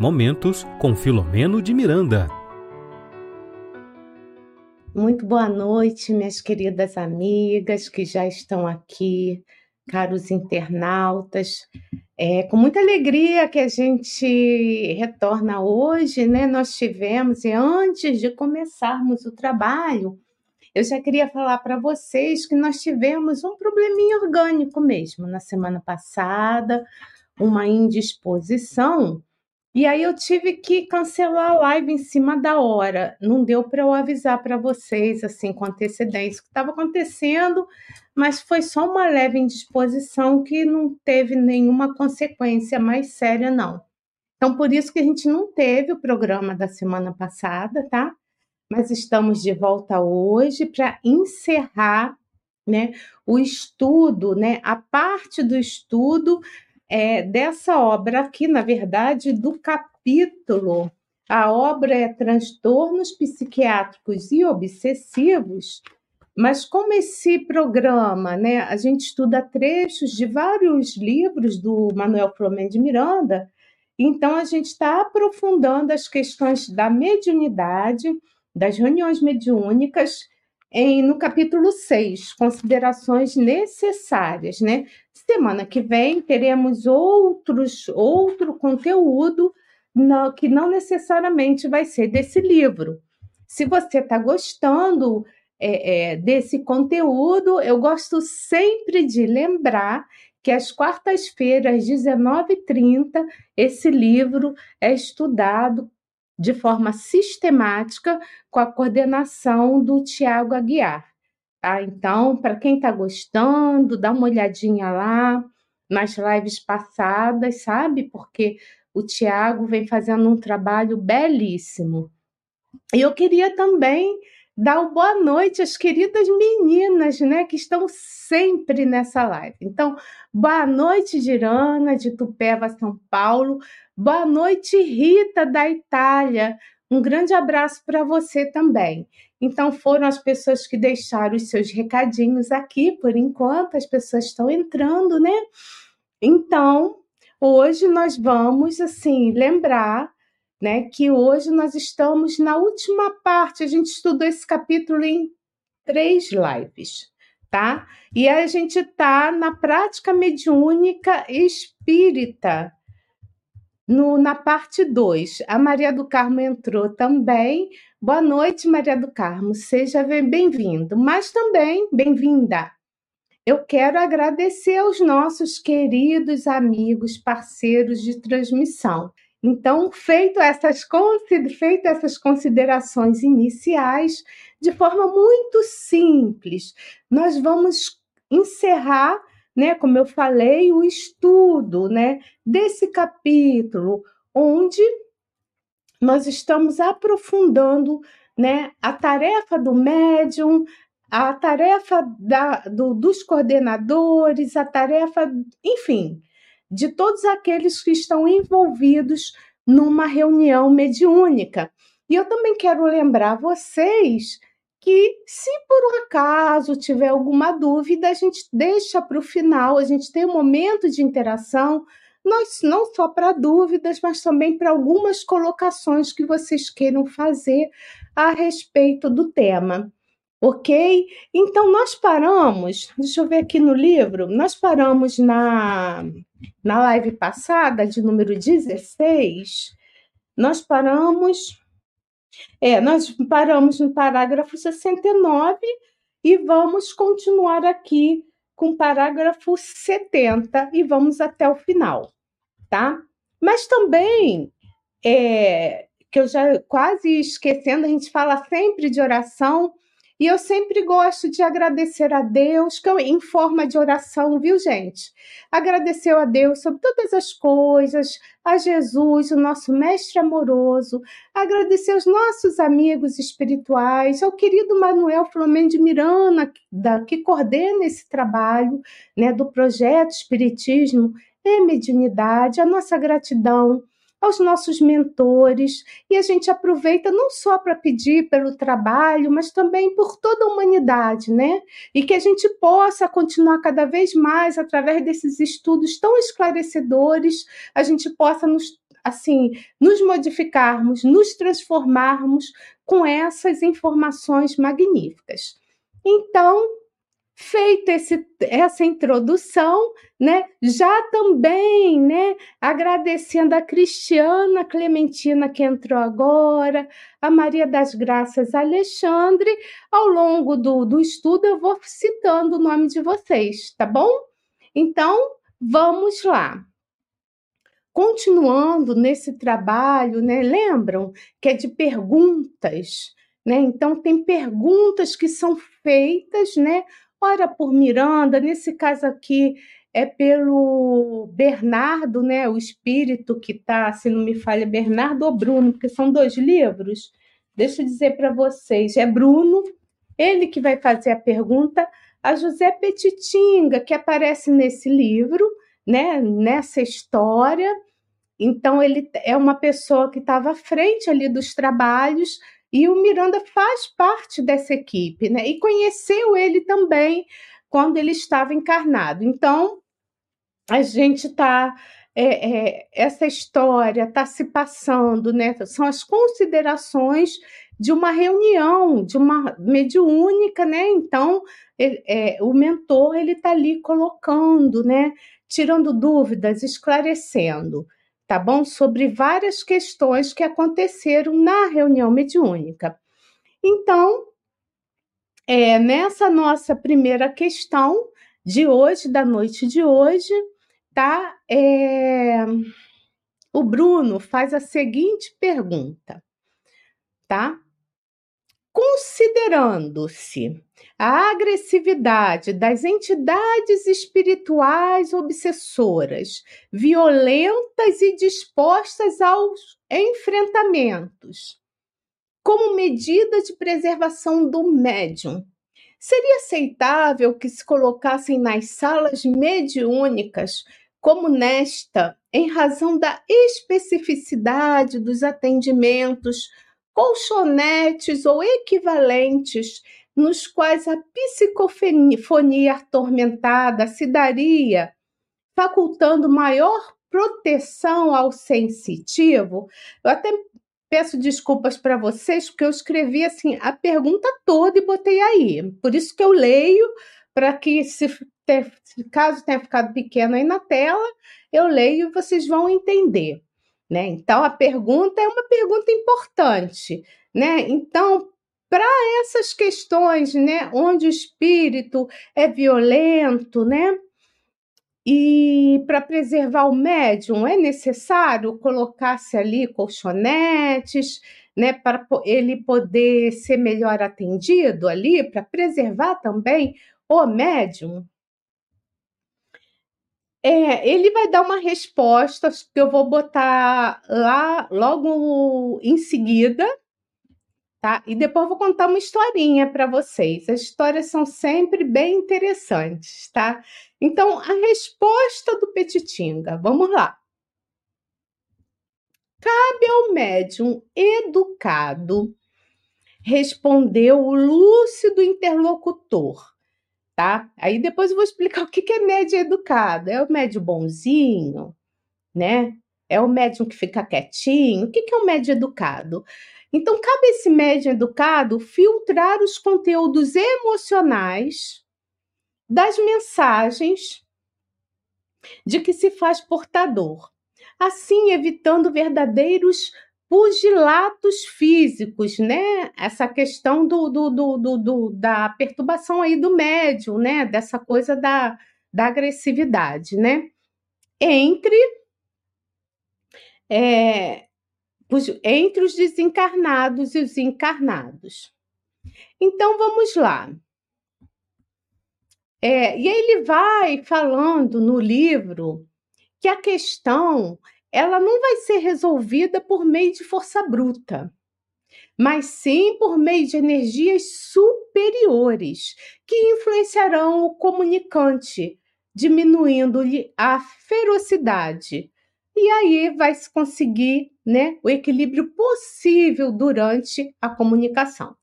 Momentos com Filomeno de Miranda. Muito boa noite, minhas queridas amigas que já estão aqui, caros internautas. É com muita alegria que a gente retorna hoje, né? Nós tivemos, e antes de começarmos o trabalho, eu já queria falar para vocês que nós tivemos um probleminha orgânico mesmo na semana passada, uma indisposição e aí eu tive que cancelar a live em cima da hora. Não deu para eu avisar para vocês assim com antecedência o que estava acontecendo, mas foi só uma leve indisposição que não teve nenhuma consequência mais séria não. Então por isso que a gente não teve o programa da semana passada, tá? Mas estamos de volta hoje para encerrar, né, o estudo, né, a parte do estudo é, dessa obra aqui, na verdade, do capítulo. A obra é Transtornos Psiquiátricos e Obsessivos, mas como esse programa, né, a gente estuda trechos de vários livros do Manuel Flamengo de Miranda, então a gente está aprofundando as questões da mediunidade, das reuniões mediúnicas, em, no capítulo 6, considerações necessárias, né? Semana que vem teremos outros, outro conteúdo no, que não necessariamente vai ser desse livro. Se você está gostando é, é, desse conteúdo, eu gosto sempre de lembrar que às quartas-feiras, 19h30, esse livro é estudado de forma sistemática com a coordenação do Tiago Aguiar. Tá? Então, para quem está gostando, dá uma olhadinha lá nas lives passadas, sabe? Porque o Tiago vem fazendo um trabalho belíssimo. E eu queria também dar uma boa noite às queridas meninas, né, que estão sempre nessa live. Então, boa noite, Girana, de Tupéva, São Paulo. Boa noite, Rita, da Itália. Um grande abraço para você também. Então, foram as pessoas que deixaram os seus recadinhos aqui, por enquanto, as pessoas estão entrando, né? Então, hoje nós vamos, assim, lembrar, né, que hoje nós estamos na última parte, a gente estudou esse capítulo em três lives, tá? E a gente está na prática mediúnica espírita, no, na parte 2, a Maria do Carmo entrou também. Boa noite, Maria do Carmo. Seja bem-vindo, mas também bem-vinda. Eu quero agradecer aos nossos queridos amigos, parceiros de transmissão. Então, feito essas, feito essas considerações iniciais, de forma muito simples, nós vamos encerrar né, como eu falei, o estudo, né, desse capítulo, onde nós estamos aprofundando, né, a tarefa do médium, a tarefa da, do, dos coordenadores, a tarefa, enfim, de todos aqueles que estão envolvidos numa reunião mediúnica. E eu também quero lembrar vocês que, se por um acaso tiver alguma dúvida, a gente deixa para o final, a gente tem um momento de interação, nós, não só para dúvidas, mas também para algumas colocações que vocês queiram fazer a respeito do tema. Ok? Então, nós paramos, deixa eu ver aqui no livro, nós paramos na, na live passada, de número 16, nós paramos é, nós paramos no parágrafo 69 e vamos continuar aqui com o parágrafo 70 e vamos até o final, tá? Mas também, é, que eu já quase esquecendo, a gente fala sempre de oração, e eu sempre gosto de agradecer a Deus, em forma de oração, viu, gente? Agradecer a Deus sobre todas as coisas, a Jesus, o nosso mestre amoroso, agradecer aos nossos amigos espirituais, ao querido Manuel Flamengo de Miranda, da, que coordena esse trabalho né, do projeto Espiritismo e Mediunidade, a nossa gratidão aos nossos mentores, e a gente aproveita não só para pedir pelo trabalho, mas também por toda a humanidade, né? E que a gente possa continuar cada vez mais através desses estudos tão esclarecedores, a gente possa nos assim, nos modificarmos, nos transformarmos com essas informações magníficas. Então, feita essa introdução, né, já também, né, agradecendo a Cristiana Clementina que entrou agora, a Maria das Graças Alexandre, ao longo do, do estudo eu vou citando o nome de vocês, tá bom? Então, vamos lá. Continuando nesse trabalho, né, lembram que é de perguntas, né? Então, tem perguntas que são feitas, né? Ora por Miranda, nesse caso aqui é pelo Bernardo, né, o espírito que está, se não me falha, Bernardo ou Bruno, porque são dois livros. Deixa eu dizer para vocês, é Bruno, ele que vai fazer a pergunta a José Petitinga, que aparece nesse livro, né, nessa história. Então ele é uma pessoa que estava à frente ali dos trabalhos e o Miranda faz parte dessa equipe, né? E conheceu ele também quando ele estava encarnado. Então, a gente está. É, é, essa história está se passando, né? São as considerações de uma reunião, de uma mediúnica, né? Então, ele, é, o mentor ele está ali colocando, né? Tirando dúvidas, esclarecendo tá bom? Sobre várias questões que aconteceram na reunião mediúnica. Então, é, nessa nossa primeira questão de hoje, da noite de hoje, tá? É, o Bruno faz a seguinte pergunta, tá? Considerando-se a agressividade das entidades espirituais obsessoras, violentas e dispostas aos enfrentamentos, como medida de preservação do médium. Seria aceitável que se colocassem nas salas mediúnicas, como nesta, em razão da especificidade dos atendimentos, colchonetes ou equivalentes nos quais a psicofonia atormentada se daria, facultando maior proteção ao sensitivo. Eu até peço desculpas para vocês, porque eu escrevi assim a pergunta toda e botei aí. Por isso que eu leio, para que, se caso tenha ficado pequeno aí na tela, eu leio e vocês vão entender. Né? Então, a pergunta é uma pergunta importante. Né? Então, para essas questões, né, onde o espírito é violento, né? E para preservar o médium é necessário colocar-se ali colchonetes, né, para ele poder ser melhor atendido ali, para preservar também o médium. É, ele vai dar uma resposta que eu vou botar lá logo em seguida, tá? E depois vou contar uma historinha para vocês. As histórias são sempre bem interessantes, tá? Então, a resposta do Petitinga, vamos lá. Cabe ao médium educado, respondeu o lúcido interlocutor, tá? Aí depois eu vou explicar o que é médium educado. É o médium bonzinho, né? É o médium que fica quietinho. O que é o médium educado? Então, cabe esse médium educado filtrar os conteúdos emocionais das mensagens de que se faz portador, assim evitando verdadeiros pugilatos físicos, né? Essa questão do, do, do, do, da perturbação aí do médium, né? Dessa coisa da, da agressividade, né? Entre é, entre os desencarnados e os encarnados. Então vamos lá. É, e ele vai falando no livro que a questão ela não vai ser resolvida por meio de força bruta, mas sim por meio de energias superiores que influenciarão o comunicante, diminuindo-lhe a ferocidade, e aí vai se conseguir né, o equilíbrio possível durante a comunicação.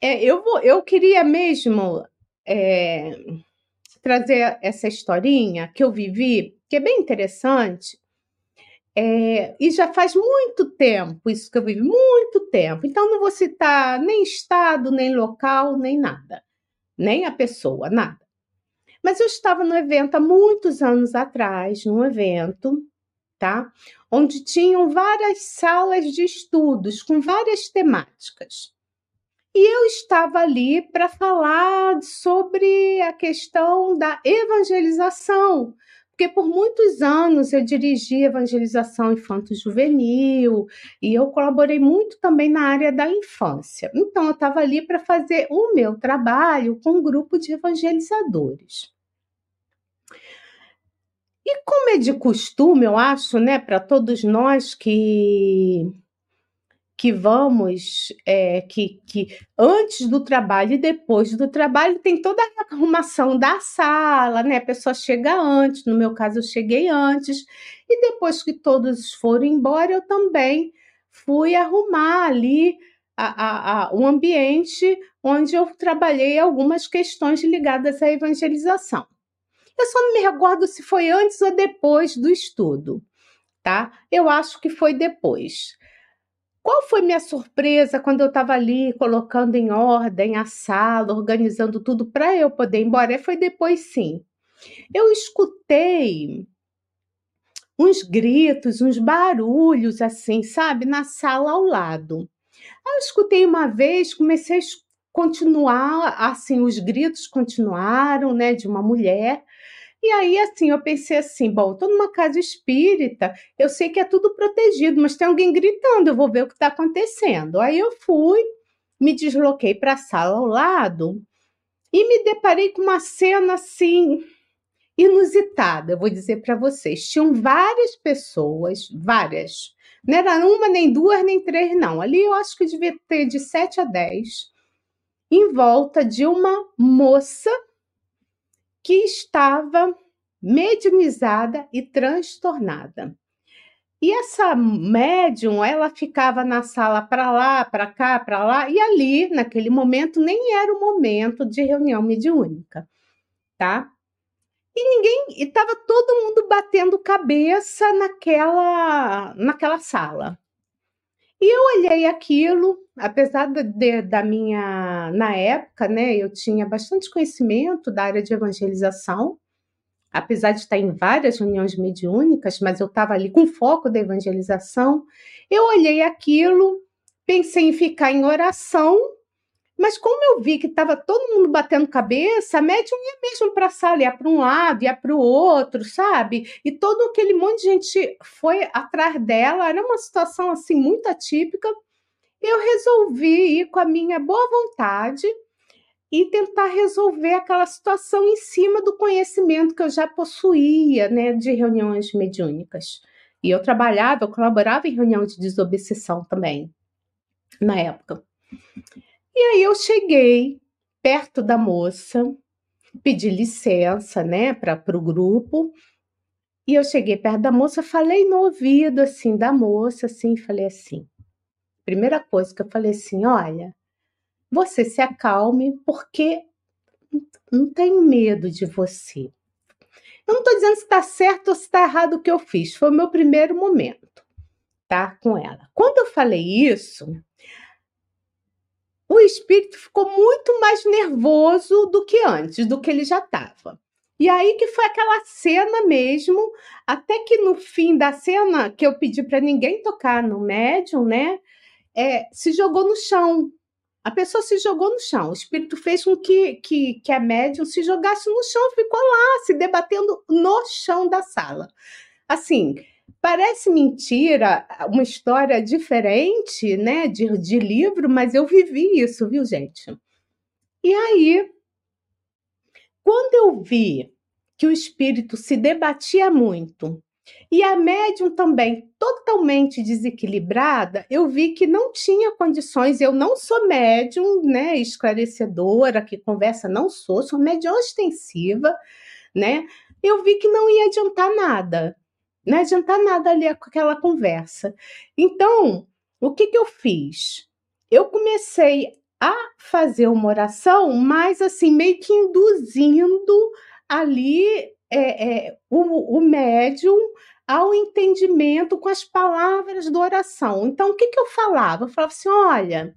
É, eu, vou, eu queria mesmo é, trazer essa historinha que eu vivi, que é bem interessante, é, e já faz muito tempo isso que eu vivi, muito tempo. Então, não vou citar nem estado, nem local, nem nada, nem a pessoa, nada. Mas eu estava no evento há muitos anos atrás, num evento, tá? Onde tinham várias salas de estudos com várias temáticas. E eu estava ali para falar sobre a questão da evangelização, porque por muitos anos eu dirigi evangelização infanto-juvenil e eu colaborei muito também na área da infância. Então eu estava ali para fazer o meu trabalho com um grupo de evangelizadores. E como é de costume, eu acho, né, para todos nós que que vamos, é, que, que antes do trabalho e depois do trabalho tem toda a arrumação da sala, né? A pessoa chega antes, no meu caso eu cheguei antes, e depois que todos foram embora, eu também fui arrumar ali a, a, a, o ambiente onde eu trabalhei algumas questões ligadas à evangelização. Eu só não me recordo se foi antes ou depois do estudo, tá? Eu acho que foi depois. Qual foi minha surpresa quando eu estava ali colocando em ordem a sala, organizando tudo para eu poder ir embora? Foi depois, sim. Eu escutei uns gritos, uns barulhos assim, sabe, na sala ao lado. Eu escutei uma vez, comecei a continuar, assim, os gritos continuaram, né, de uma mulher. E aí, assim, eu pensei assim: bom, estou numa casa espírita, eu sei que é tudo protegido, mas tem alguém gritando, eu vou ver o que está acontecendo. Aí eu fui, me desloquei para a sala ao lado e me deparei com uma cena assim inusitada, eu vou dizer para vocês. Tinham várias pessoas, várias. Não era uma, nem duas, nem três, não. Ali eu acho que devia ter de sete a dez, em volta de uma moça que estava mediumizada e transtornada. E essa médium, ela ficava na sala para lá, para cá, para lá, e ali, naquele momento, nem era o momento de reunião mediúnica, tá? E ninguém, estava todo mundo batendo cabeça naquela, naquela sala. E eu olhei aquilo, apesar de, da minha, na época, né, eu tinha bastante conhecimento da área de evangelização, apesar de estar em várias reuniões mediúnicas, mas eu estava ali com foco da evangelização. Eu olhei aquilo, pensei em ficar em oração mas como eu vi que estava todo mundo batendo cabeça, a médium ia mesmo para a sala, ia para um lado, ia para o outro, sabe? E todo aquele monte de gente foi atrás dela, era uma situação assim muito atípica. Eu resolvi ir com a minha boa vontade e tentar resolver aquela situação em cima do conhecimento que eu já possuía, né, de reuniões mediúnicas. E eu trabalhava, eu colaborava em reunião de desobsessão também, na época. E aí eu cheguei perto da moça, pedi licença, né, para o grupo. E eu cheguei perto da moça, falei no ouvido assim da moça, assim, falei assim. Primeira coisa que eu falei assim, olha, você se acalme porque não tenho medo de você. Eu não estou dizendo se está certo ou se está errado o que eu fiz. Foi o meu primeiro momento, tá? Com ela. Quando eu falei isso, o espírito ficou muito mais nervoso do que antes, do que ele já estava. E aí que foi aquela cena mesmo, até que no fim da cena, que eu pedi para ninguém tocar no médium, né? É, se jogou no chão. A pessoa se jogou no chão. O espírito fez com que, que, que a médium se jogasse no chão, ficou lá, se debatendo no chão da sala. Assim, Parece mentira, uma história diferente, né, de, de livro, mas eu vivi isso, viu, gente? E aí, quando eu vi que o espírito se debatia muito e a médium também totalmente desequilibrada, eu vi que não tinha condições. Eu não sou médium, né, esclarecedora, que conversa, não sou, sou médium ostensiva, né? Eu vi que não ia adiantar nada não adianta nada ali aquela conversa. Então, o que, que eu fiz? Eu comecei a fazer uma oração, mas assim, meio que induzindo ali é, é, o, o médium ao entendimento com as palavras da oração. Então, o que, que eu falava? Eu falava assim: olha,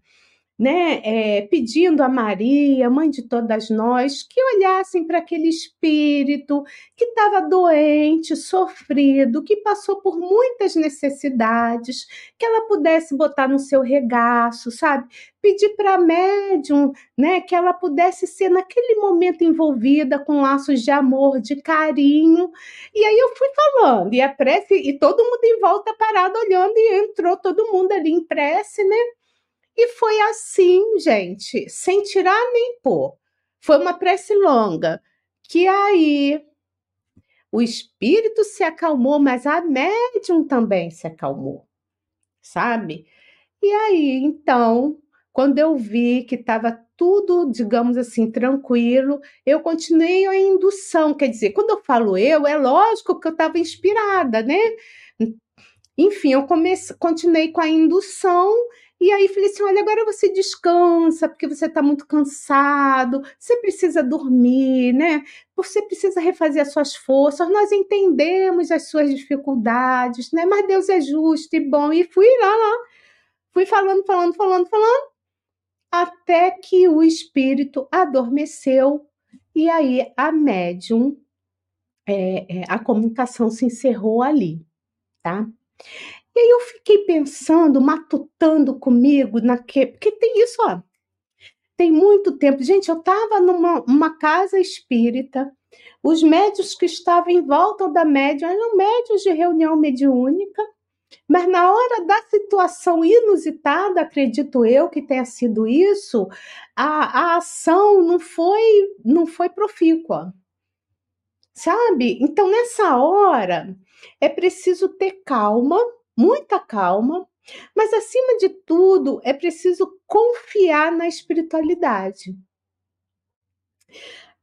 né, é, pedindo a Maria, mãe de todas nós, que olhassem para aquele espírito que estava doente, sofrido, que passou por muitas necessidades, que ela pudesse botar no seu regaço, sabe? Pedir para a médium, né, que ela pudesse ser naquele momento envolvida com laços de amor, de carinho. E aí eu fui falando, e a prece, e todo mundo em volta parado olhando, e entrou todo mundo ali em prece, né? E foi assim, gente, sem tirar nem pôr. Foi uma prece longa, que aí o espírito se acalmou, mas a médium também se acalmou, sabe? E aí, então, quando eu vi que estava tudo, digamos assim, tranquilo, eu continuei a indução. Quer dizer, quando eu falo eu, é lógico que eu estava inspirada, né? Enfim, eu comecei, continuei com a indução e aí falei assim: olha, agora você descansa, porque você está muito cansado, você precisa dormir, né? Você precisa refazer as suas forças, nós entendemos as suas dificuldades, né? Mas Deus é justo e bom. E fui lá, lá, fui falando, falando, falando, falando, até que o espírito adormeceu, e aí a médium, é, é, a comunicação se encerrou ali, tá? E aí eu fiquei pensando, matutando comigo, naque... porque tem isso, ó. Tem muito tempo. Gente, eu estava numa casa espírita, os médios que estavam em volta da médium eram médios de reunião mediúnica, mas na hora da situação inusitada, acredito eu que tenha sido isso, a, a ação não foi, não foi profícua. Sabe? Então, nessa hora, é preciso ter calma muita calma, mas acima de tudo é preciso confiar na espiritualidade.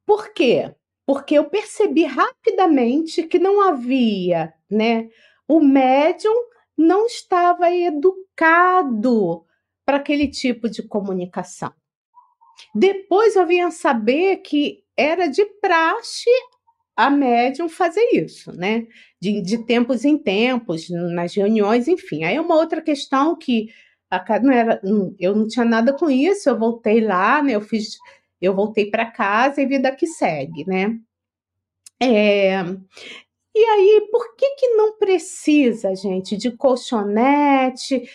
Por quê? Porque eu percebi rapidamente que não havia, né? O médium não estava educado para aquele tipo de comunicação. Depois eu vinha saber que era de praxe a médium fazer isso, né? De, de tempos em tempos, nas reuniões, enfim. Aí é uma outra questão que a, não era, eu não tinha nada com isso, eu voltei lá, né? Eu fiz, eu voltei para casa e vida que segue, né? É, e aí, por que que não precisa, gente, de colchonete?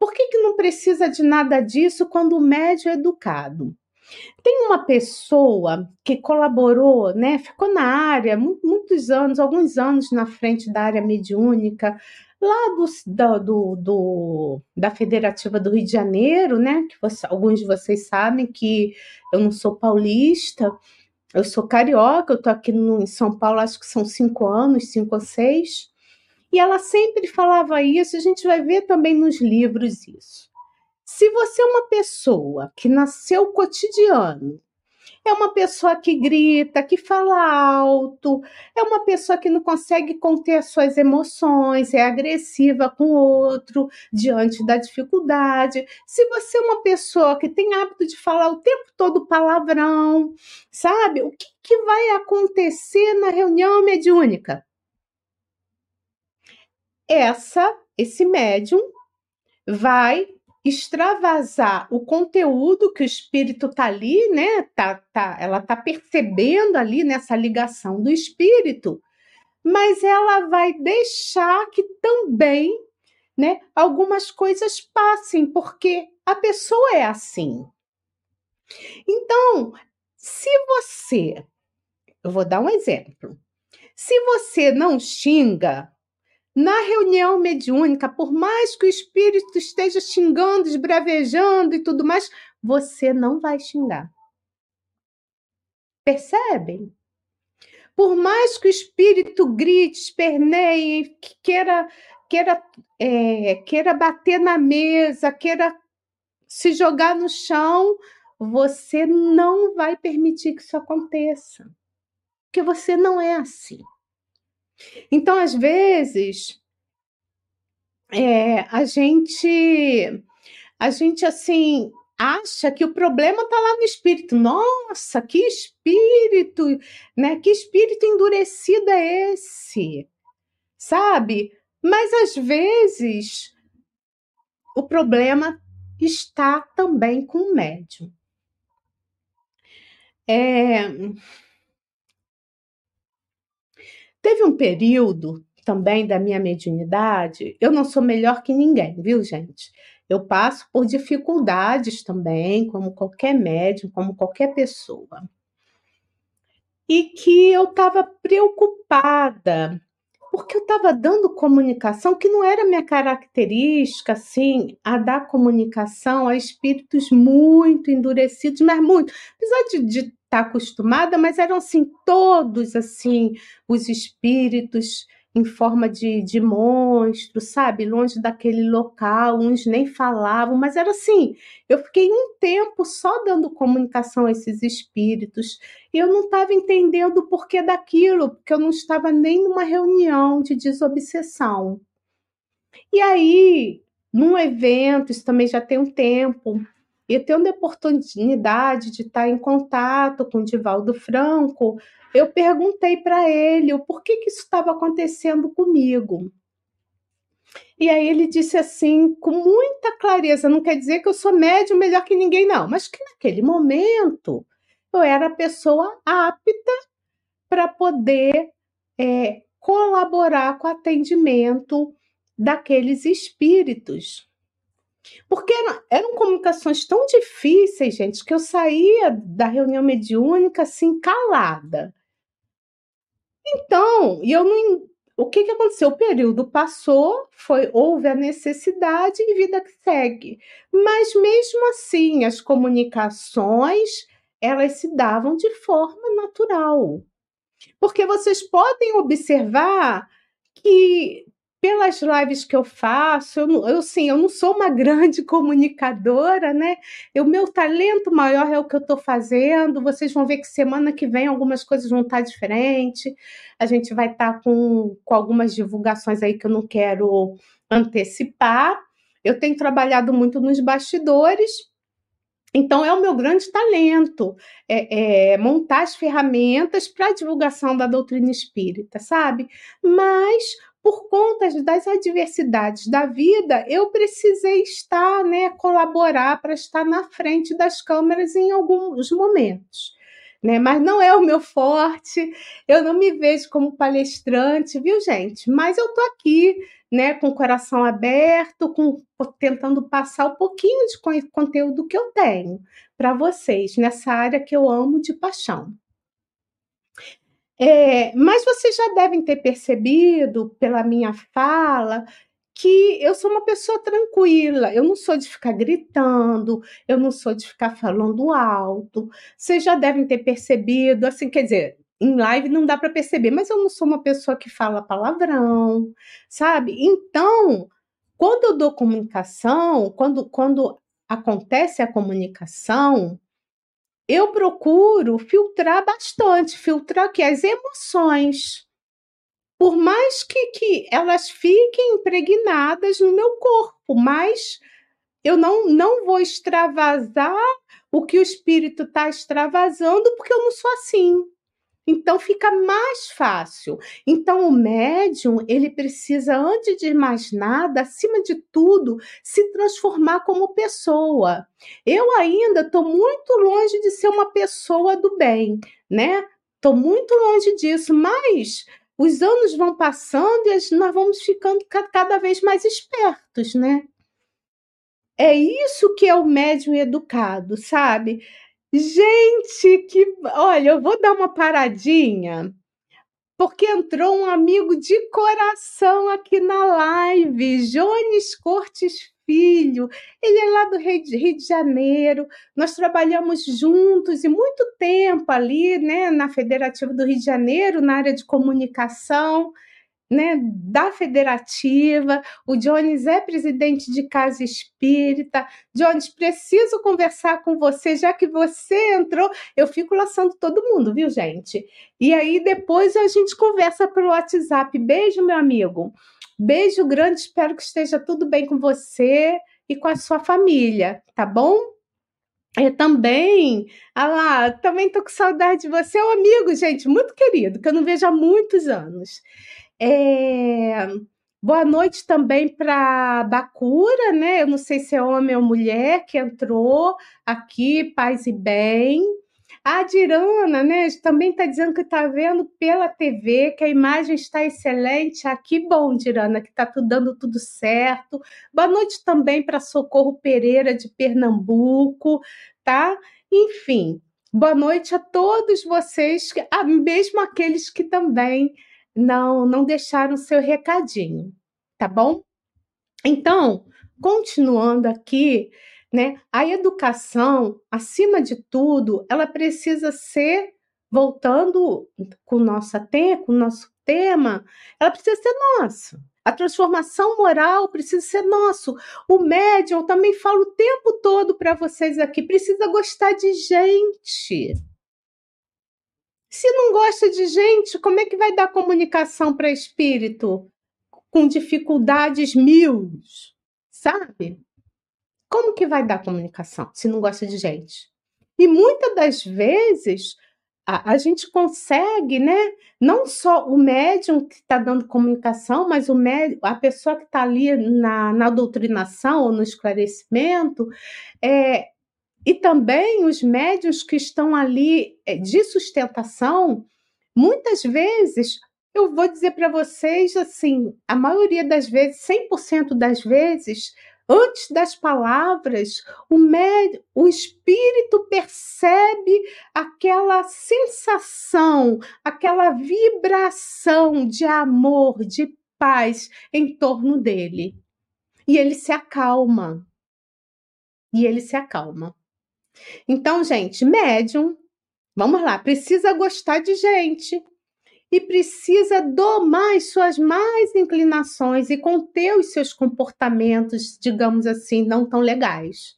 Por que que não precisa de nada disso quando o médio é educado? Tem uma pessoa que colaborou, né, ficou na área muitos anos, alguns anos na frente da área mediúnica, lá do, da, do, do, da Federativa do Rio de Janeiro, né, que você, alguns de vocês sabem que eu não sou paulista, eu sou carioca, eu estou aqui no, em São Paulo, acho que são cinco anos, cinco ou seis, e ela sempre falava isso, a gente vai ver também nos livros isso. Se você é uma pessoa que nasceu cotidiano, é uma pessoa que grita, que fala alto, é uma pessoa que não consegue conter as suas emoções, é agressiva com o outro diante da dificuldade. Se você é uma pessoa que tem hábito de falar o tempo todo palavrão, sabe? O que, que vai acontecer na reunião mediúnica? Essa, esse médium vai extravasar o conteúdo que o espírito tá ali, né? Tá, tá, ela tá percebendo ali nessa ligação do espírito, mas ela vai deixar que também, né, algumas coisas passem, porque a pessoa é assim. Então, se você, eu vou dar um exemplo. Se você não xinga, na reunião mediúnica, por mais que o espírito esteja xingando, esbravejando e tudo mais, você não vai xingar. Percebem? Por mais que o espírito grite, esperneie, queira, queira, é, queira bater na mesa, queira se jogar no chão, você não vai permitir que isso aconteça. Porque você não é assim. Então, às vezes, é, a gente, a gente assim acha que o problema está lá no espírito. Nossa, que espírito, né? Que espírito endurecido é esse? Sabe? Mas às vezes o problema está também com o médium. É... Teve um período também da minha mediunidade, eu não sou melhor que ninguém, viu, gente? Eu passo por dificuldades também, como qualquer médium, como qualquer pessoa. E que eu estava preocupada porque eu estava dando comunicação que não era minha característica, assim, a dar comunicação a espíritos muito endurecidos, mas muito. Apesar de estar tá acostumada, mas eram assim, todos assim, os espíritos em forma de, de monstro, sabe? Longe daquele local, uns nem falavam, mas era assim. Eu fiquei um tempo só dando comunicação a esses espíritos. E eu não estava entendendo o porquê daquilo, porque eu não estava nem numa reunião de desobsessão. E aí, num evento, isso também já tem um tempo, e tendo a oportunidade de estar em contato com o Divaldo Franco, eu perguntei para ele o porquê que isso estava acontecendo comigo. E aí ele disse assim, com muita clareza, não quer dizer que eu sou médium melhor que ninguém, não, mas que naquele momento eu era a pessoa apta para poder é, colaborar com o atendimento daqueles espíritos. Porque eram, eram, comunicações tão difíceis, gente, que eu saía da reunião mediúnica assim, calada. Então, e eu não. O que, que aconteceu? O período passou, foi houve a necessidade e vida que segue. Mas mesmo assim, as comunicações elas se davam de forma natural. Porque vocês podem observar que pelas lives que eu faço, eu, eu sim, eu não sou uma grande comunicadora, né? O meu talento maior é o que eu estou fazendo. Vocês vão ver que semana que vem algumas coisas vão estar diferentes. A gente vai estar com, com algumas divulgações aí que eu não quero antecipar. Eu tenho trabalhado muito nos bastidores. Então, é o meu grande talento é, é montar as ferramentas para a divulgação da doutrina espírita, sabe? Mas por conta das adversidades da vida, eu precisei estar, né, colaborar para estar na frente das câmeras em alguns momentos. Né? Mas não é o meu forte, eu não me vejo como palestrante, viu, gente? Mas eu tô aqui, né, com o coração aberto, com, tentando passar um pouquinho de conteúdo que eu tenho para vocês nessa área que eu amo de paixão. É, mas vocês já devem ter percebido pela minha fala que eu sou uma pessoa tranquila, eu não sou de ficar gritando, eu não sou de ficar falando alto. Vocês já devem ter percebido, assim, quer dizer, em live não dá para perceber, mas eu não sou uma pessoa que fala palavrão, sabe? Então, quando eu dou comunicação, quando, quando acontece a comunicação, eu procuro filtrar bastante, filtrar que as emoções, por mais que, que elas fiquem impregnadas no meu corpo, mas eu não, não vou extravasar o que o espírito está extravasando, porque eu não sou assim. Então fica mais fácil. Então o médium, ele precisa antes de mais nada, acima de tudo, se transformar como pessoa. Eu ainda estou muito longe de ser uma pessoa do bem, né? Estou muito longe disso, mas os anos vão passando e nós vamos ficando cada vez mais espertos, né? É isso que é o médium educado, sabe? Gente, que. Olha, eu vou dar uma paradinha, porque entrou um amigo de coração aqui na live, Jones Cortes Filho. Ele é lá do Rio de Janeiro. Nós trabalhamos juntos e muito tempo ali, né, na Federativa do Rio de Janeiro, na área de comunicação. Né, da federativa. O Jones é presidente de casa espírita. Jones, preciso conversar com você, já que você entrou. Eu fico laçando todo mundo, viu, gente? E aí depois a gente conversa pelo WhatsApp. Beijo, meu amigo. Beijo grande, espero que esteja tudo bem com você e com a sua família, tá bom? Eu também, ah lá, também tô com saudade de você, é um amigo, gente, muito querido, que eu não vejo há muitos anos. É... Boa noite também para Bacura, né? Eu não sei se é homem ou mulher que entrou aqui, paz e bem. A Dirana, né, também está dizendo que está vendo pela TV, que a imagem está excelente. Ah, que bom, Dirana, que está tudo dando tudo certo. Boa noite também para Socorro Pereira, de Pernambuco, tá? Enfim, boa noite a todos vocês, mesmo aqueles que também não, não deixaram seu recadinho, tá bom? Então, continuando aqui, né? A educação, acima de tudo, ela precisa ser voltando com nossa o nosso tema, ela precisa ser nossa. A transformação moral precisa ser nosso. O médium, eu também falo o tempo todo para vocês aqui, precisa gostar de gente. Se não gosta de gente, como é que vai dar comunicação para espírito com dificuldades mil? Sabe? Como que vai dar comunicação se não gosta de gente? E muitas das vezes a, a gente consegue, né? Não só o médium que está dando comunicação, mas o médium, a pessoa que está ali na, na doutrinação ou no esclarecimento, é, e também os médios que estão ali eh, de sustentação, muitas vezes, eu vou dizer para vocês assim, a maioria das vezes, 100% das vezes, antes das palavras, o, médio, o espírito percebe aquela sensação, aquela vibração de amor, de paz em torno dele. E ele se acalma. E ele se acalma. Então, gente, médium, vamos lá, precisa gostar de gente e precisa domar as suas mais inclinações e conter os seus comportamentos, digamos assim, não tão legais.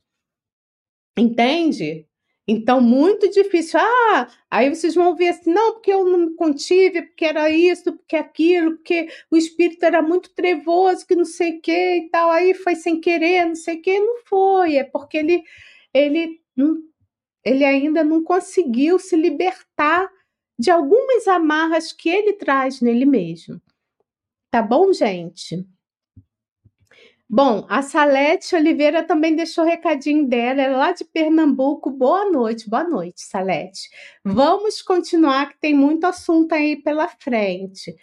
Entende? Então, muito difícil. Ah, aí vocês vão ver assim, não, porque eu não me contive, porque era isso, porque aquilo, porque o espírito era muito trevoso, que não sei o que e tal. Aí foi sem querer, não sei o que. Não foi, é porque ele, ele ele ainda não conseguiu se libertar de algumas amarras que ele traz nele mesmo. Tá bom, gente? Bom, a Salete Oliveira também deixou o recadinho dela, ela é lá de Pernambuco. Boa noite, boa noite, Salete. Vamos continuar, que tem muito assunto aí pela frente,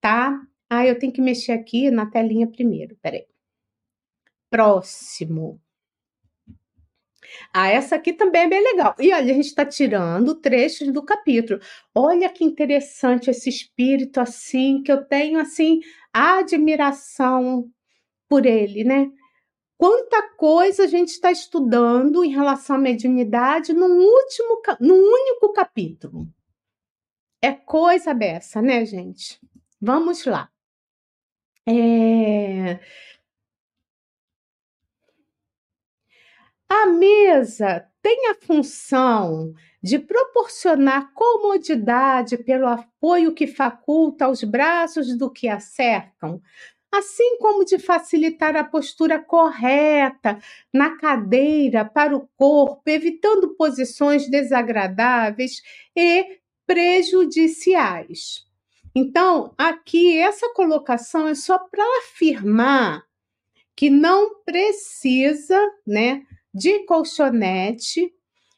tá? Ah, eu tenho que mexer aqui na telinha primeiro, peraí. Próximo. Ah, essa aqui também é bem legal. E olha, a gente está tirando trechos do capítulo. Olha que interessante esse espírito assim, que eu tenho assim admiração por ele, né? Quanta coisa a gente está estudando em relação à mediunidade no último, no único capítulo. É coisa dessa, né, gente? Vamos lá. É... A mesa tem a função de proporcionar comodidade pelo apoio que faculta aos braços do que a cercam, assim como de facilitar a postura correta na cadeira para o corpo, evitando posições desagradáveis e prejudiciais. Então, aqui essa colocação é só para afirmar que não precisa, né, de colchonete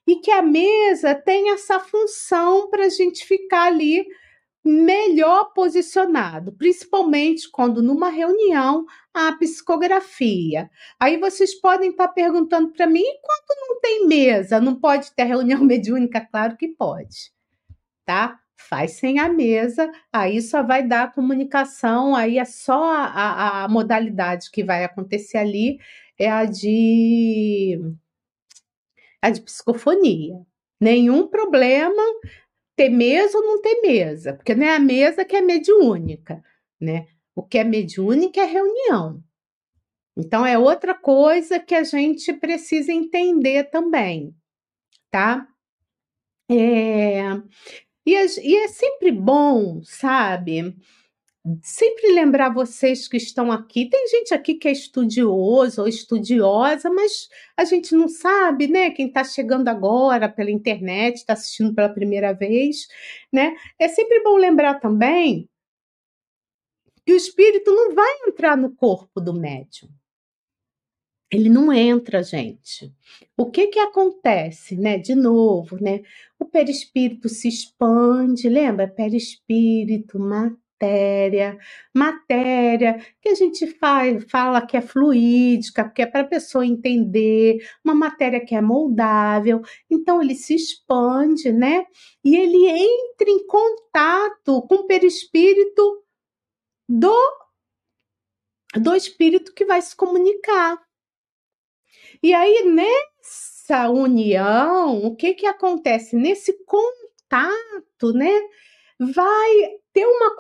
e que a mesa tem essa função para a gente ficar ali melhor posicionado, principalmente quando numa reunião há psicografia. Aí vocês podem estar perguntando para mim, e quando não tem mesa, não pode ter reunião mediúnica? Claro que pode, tá? Faz sem a mesa, aí só vai dar comunicação, aí é só a, a, a modalidade que vai acontecer ali é a de a de psicofonia. Nenhum problema ter mesa ou não ter mesa, porque não é a mesa que é mediúnica, né? O que é mediúnica é reunião. Então, é outra coisa que a gente precisa entender também, tá? É, e, é, e é sempre bom, sabe? Sempre lembrar vocês que estão aqui. Tem gente aqui que é estudioso ou estudiosa, mas a gente não sabe, né? Quem está chegando agora pela internet, está assistindo pela primeira vez, né? É sempre bom lembrar também que o espírito não vai entrar no corpo do médium. Ele não entra, gente. O que que acontece, né? De novo, né? O perispírito se expande, lembra? Perispírito, matéria, matéria que a gente faz, fala que é fluídica, que é para a pessoa entender, uma matéria que é moldável. Então ele se expande, né? E ele entra em contato com o perispírito do do espírito que vai se comunicar. E aí nessa união, o que que acontece nesse contato, né? Vai ter uma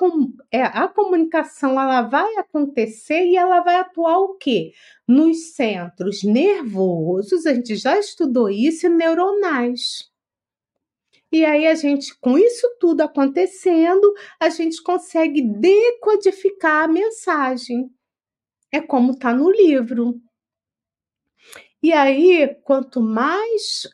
é, a comunicação ela vai acontecer e ela vai atuar o quê? Nos centros nervosos, a gente já estudou isso, neuronais. E aí a gente, com isso tudo acontecendo, a gente consegue decodificar a mensagem. É como está no livro. E aí, quanto mais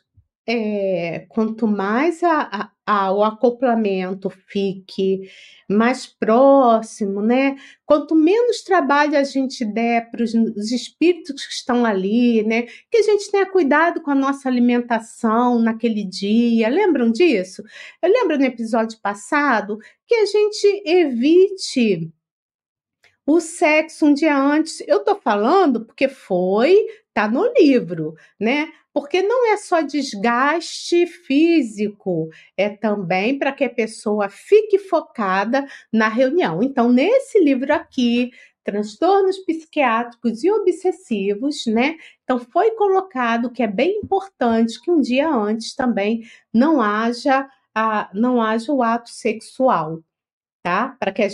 é, quanto mais a, a, o acoplamento fique mais próximo, né? Quanto menos trabalho a gente der para os espíritos que estão ali, né? Que a gente tenha cuidado com a nossa alimentação naquele dia. Lembram disso? Eu lembro no episódio passado que a gente evite o sexo um dia antes. Eu tô falando porque foi, tá no livro, né? Porque não é só desgaste físico, é também para que a pessoa fique focada na reunião. Então, nesse livro aqui, transtornos psiquiátricos e obsessivos, né? Então foi colocado que é bem importante que um dia antes também não haja a, não haja o ato sexual, tá? Para que,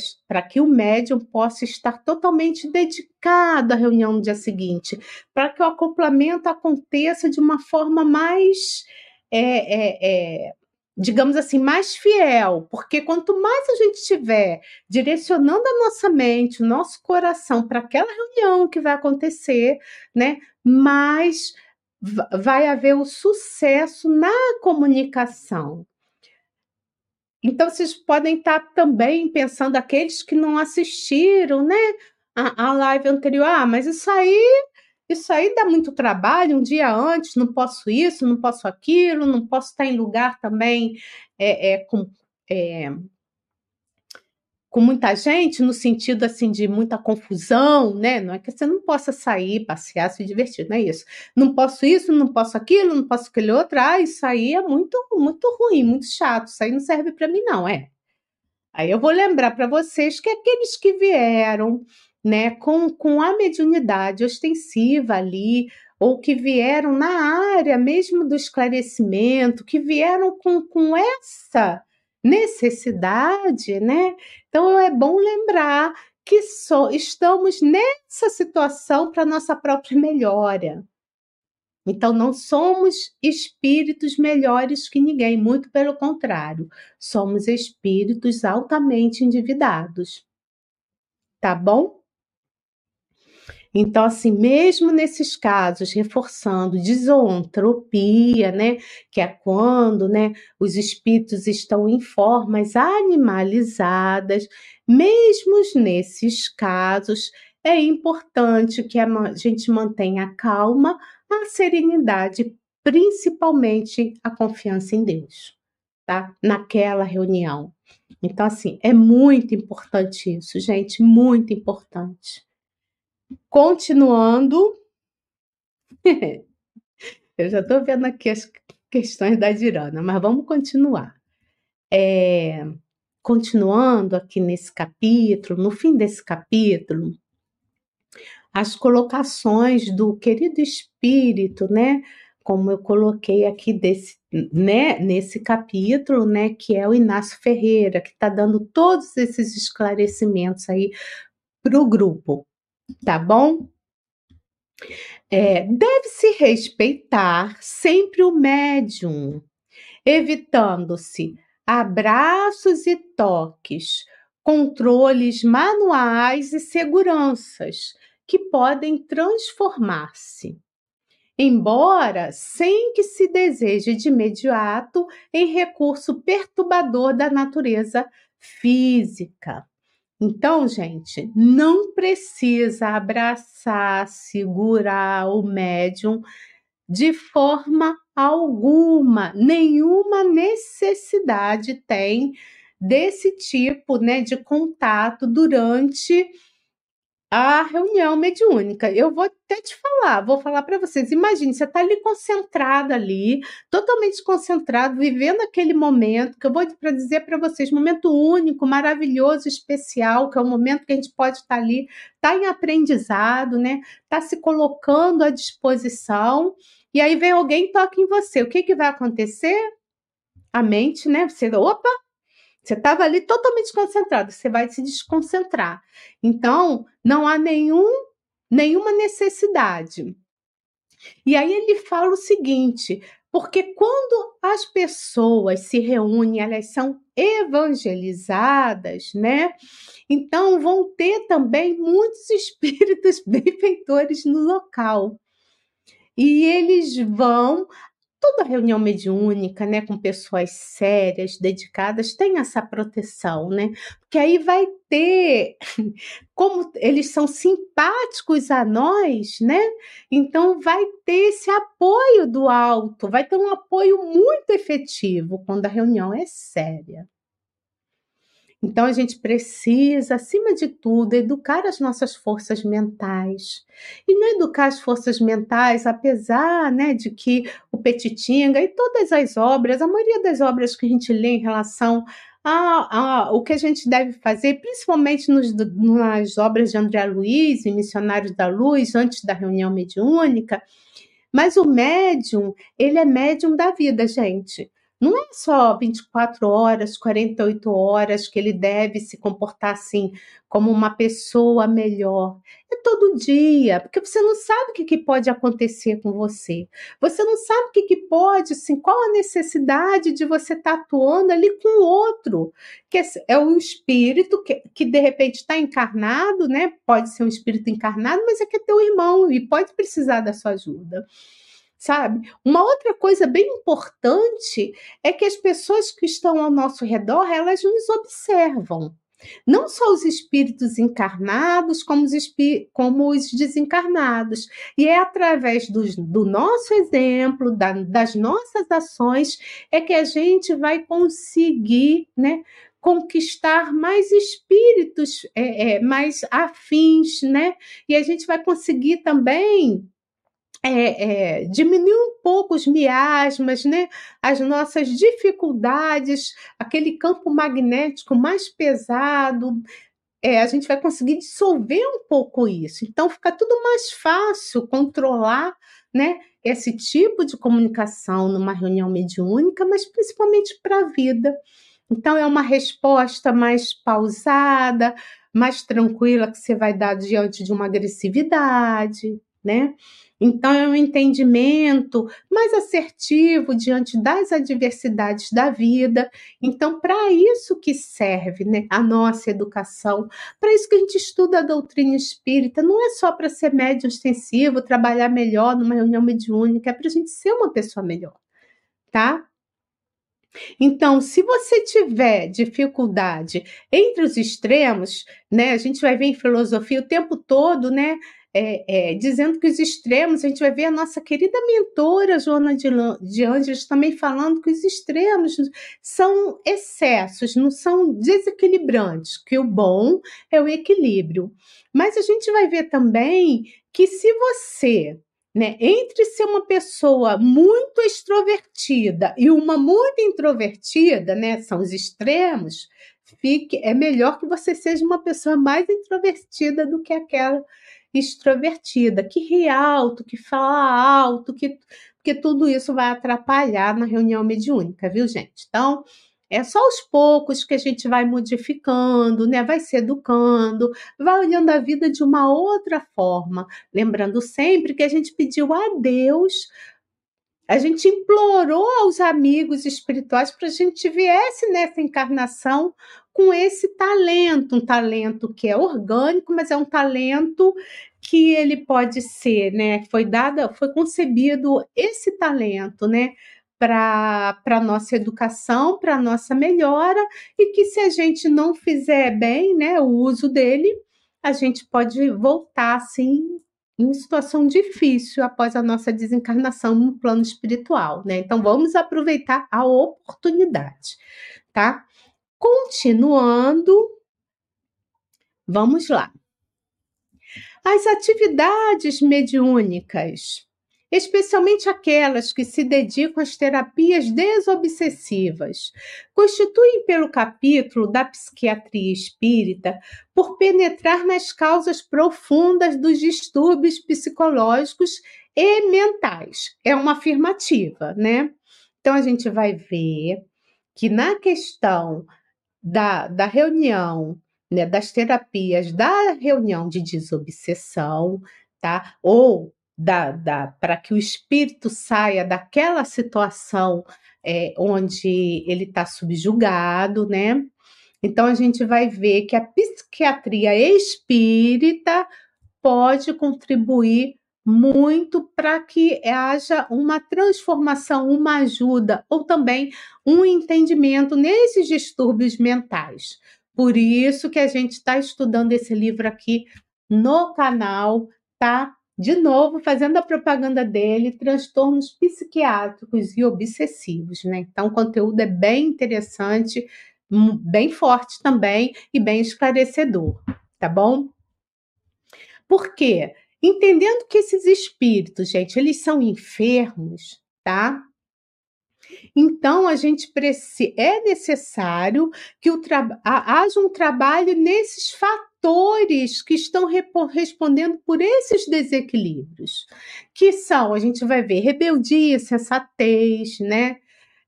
que o médium possa estar totalmente dedicado à reunião no dia seguinte, para que o acoplamento aconteça de uma forma mais, é, é, é, digamos assim, mais fiel, porque quanto mais a gente estiver direcionando a nossa mente, o nosso coração para aquela reunião que vai acontecer, né, mais vai haver o sucesso na comunicação. Então, vocês podem estar também pensando, aqueles que não assistiram, né, a, a live anterior, ah, mas isso aí, isso aí dá muito trabalho, um dia antes, não posso isso, não posso aquilo, não posso estar em lugar também é, é, com, é, com muita gente, no sentido assim de muita confusão, né? Não é que você não possa sair, passear, se divertir, não é isso. Não posso isso, não posso aquilo, não posso aquele outro. Ah, isso aí é muito, muito ruim, muito chato. Isso aí não serve para mim, não, é. Aí eu vou lembrar para vocês que aqueles que vieram, né, com, com a mediunidade ostensiva ali, ou que vieram na área mesmo do esclarecimento, que vieram com, com essa necessidade, né? Então é bom lembrar que só estamos nessa situação para nossa própria melhora. Então não somos espíritos melhores que ninguém, muito pelo contrário, somos espíritos altamente endividados. Tá bom? Então, assim, mesmo nesses casos, reforçando desontropia, né, que é quando, né, os espíritos estão em formas animalizadas, mesmo nesses casos, é importante que a gente mantenha a calma, a serenidade, principalmente a confiança em Deus, tá? Naquela reunião. Então, assim, é muito importante isso, gente, muito importante. Continuando, eu já estou vendo aqui as questões da Dirana, mas vamos continuar. É, continuando aqui nesse capítulo, no fim desse capítulo, as colocações do querido espírito, né? como eu coloquei aqui desse, né, nesse capítulo, né, que é o Inácio Ferreira, que está dando todos esses esclarecimentos aí para o grupo, tá bom? É, Deve-se respeitar sempre o médium, evitando-se abraços e toques, controles manuais e seguranças que podem transformar-se embora sem que se deseje de imediato em recurso perturbador da natureza física. Então, gente, não precisa abraçar, segurar o médium de forma alguma, nenhuma necessidade tem desse tipo, né, de contato durante a reunião mediúnica. Eu vou até te falar, vou falar para vocês. Imagine, você está ali concentrado ali, totalmente concentrado, vivendo aquele momento que eu vou para dizer para vocês, momento único, maravilhoso, especial, que é o momento que a gente pode estar tá ali, tá em aprendizado, né? Tá se colocando à disposição. E aí vem alguém toca em você. O que que vai acontecer? A mente, né? Você, opa, você estava ali totalmente concentrado, você vai se desconcentrar. Então, não há nenhum, nenhuma necessidade. E aí ele fala o seguinte: porque quando as pessoas se reúnem, elas são evangelizadas, né? Então vão ter também muitos espíritos benfeitores no local. E eles vão toda reunião mediúnica, né, com pessoas sérias, dedicadas, tem essa proteção, né? Porque aí vai ter, como eles são simpáticos a nós, né? Então vai ter esse apoio do alto, vai ter um apoio muito efetivo quando a reunião é séria. Então a gente precisa, acima de tudo, educar as nossas forças mentais. E não educar as forças mentais, apesar né, de que o Petitinga e todas as obras, a maioria das obras que a gente lê em relação a, a, o que a gente deve fazer, principalmente nos, nas obras de André Luiz e Missionários da Luz, antes da reunião mediúnica, mas o médium, ele é médium da vida, gente. Não é só 24 horas, 48 horas que ele deve se comportar assim, como uma pessoa melhor. É todo dia, porque você não sabe o que, pode acontecer com você. Você não sabe o que, que pode, assim, qual a necessidade de você estar tá atuando ali com o outro. Que é, é o espírito que, que de repente está encarnado, né? Pode ser um espírito encarnado, mas é que é teu irmão e pode precisar da sua ajuda sabe? Uma outra coisa bem importante é que as pessoas que estão ao nosso redor, elas nos observam. Não só os espíritos encarnados, como os, como os desencarnados. E é através do, do nosso exemplo, da, das nossas ações, é que a gente vai conseguir né, conquistar mais espíritos é, é, mais afins, né? E a gente vai conseguir também é, é, diminuir um pouco os miasmas, né? as nossas dificuldades, aquele campo magnético mais pesado, é, a gente vai conseguir dissolver um pouco isso. Então fica tudo mais fácil controlar né, esse tipo de comunicação numa reunião mediúnica, mas principalmente para a vida. Então é uma resposta mais pausada, mais tranquila que você vai dar diante de uma agressividade, né? Então, é um entendimento mais assertivo diante das adversidades da vida. Então, para isso que serve né, a nossa educação, para isso que a gente estuda a doutrina espírita, não é só para ser médio extensivo, trabalhar melhor numa reunião mediúnica, é para a gente ser uma pessoa melhor, tá? Então, se você tiver dificuldade entre os extremos, né, a gente vai ver em filosofia o tempo todo, né, é, é, dizendo que os extremos, a gente vai ver a nossa querida mentora Joana de, de Angeles também falando que os extremos são excessos, não são desequilibrantes, que o bom é o equilíbrio. Mas a gente vai ver também que se você né, entre ser uma pessoa muito extrovertida e uma muito introvertida, né, são os extremos, fique, é melhor que você seja uma pessoa mais introvertida do que aquela extrovertida, que ri alto, que fala alto, que porque tudo isso vai atrapalhar na reunião mediúnica, viu, gente? Então, é só aos poucos que a gente vai modificando, né? Vai se educando, vai olhando a vida de uma outra forma, lembrando sempre que a gente pediu a Deus a gente implorou aos amigos espirituais para a gente viesse nessa encarnação com esse talento, um talento que é orgânico, mas é um talento que ele pode ser, né? Foi dada, foi concebido esse talento, né? Para a nossa educação, para a nossa melhora, e que se a gente não fizer bem né, o uso dele, a gente pode voltar assim em situação difícil após a nossa desencarnação no plano espiritual, né? Então vamos aproveitar a oportunidade, tá? Continuando, vamos lá. As atividades mediúnicas, especialmente aquelas que se dedicam às terapias desobsessivas, constituem pelo capítulo da psiquiatria espírita por penetrar nas causas profundas dos distúrbios psicológicos e mentais. É uma afirmativa, né? Então a gente vai ver que na questão da, da reunião, né, das terapias da reunião de desobsessão, tá? Ou da, da para que o espírito saia daquela situação é, onde ele está subjugado, né? Então a gente vai ver que a psiquiatria espírita pode contribuir muito para que haja uma transformação, uma ajuda ou também um entendimento nesses distúrbios mentais. Por isso que a gente está estudando esse livro aqui no canal, tá? De novo, fazendo a propaganda dele, transtornos psiquiátricos e obsessivos, né? Então, o conteúdo é bem interessante, bem forte também e bem esclarecedor, tá bom? Por quê? Entendendo que esses espíritos, gente, eles são enfermos, tá? Então, a gente é necessário que haja um trabalho nesses fatores que estão respondendo por esses desequilíbrios, que são, a gente vai ver, rebeldia, sensatez, né?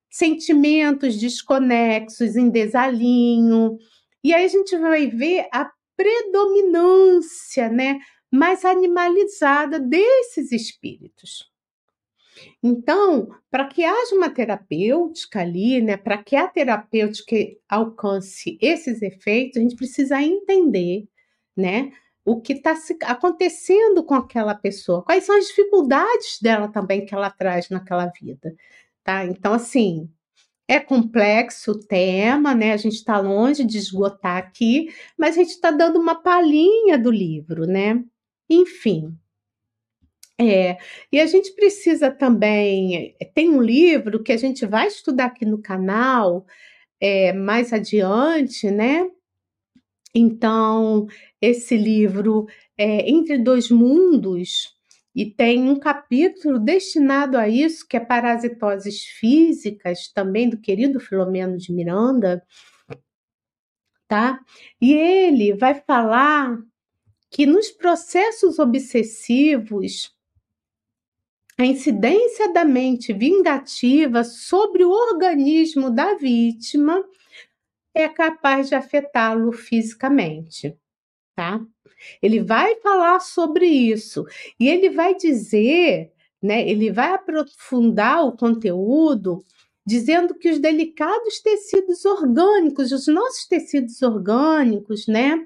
Sentimentos desconexos, em desalinho. E aí a gente vai ver a predominância, né? mais animalizada desses espíritos. Então, para que haja uma terapêutica ali, né, para que a terapêutica alcance esses efeitos, a gente precisa entender, né, o que está acontecendo com aquela pessoa, quais são as dificuldades dela também que ela traz naquela vida, tá? Então, assim, é complexo o tema, né? A gente está longe de esgotar aqui, mas a gente está dando uma palhinha do livro, né? Enfim. É, e a gente precisa também. Tem um livro que a gente vai estudar aqui no canal é, mais adiante, né? Então, esse livro é Entre Dois Mundos, e tem um capítulo destinado a isso, que é Parasitoses Físicas, também do querido Filomeno de Miranda, tá? E ele vai falar que nos processos obsessivos, a incidência da mente vingativa sobre o organismo da vítima é capaz de afetá-lo fisicamente, tá? Ele vai falar sobre isso e ele vai dizer, né, ele vai aprofundar o conteúdo dizendo que os delicados tecidos orgânicos, os nossos tecidos orgânicos, né,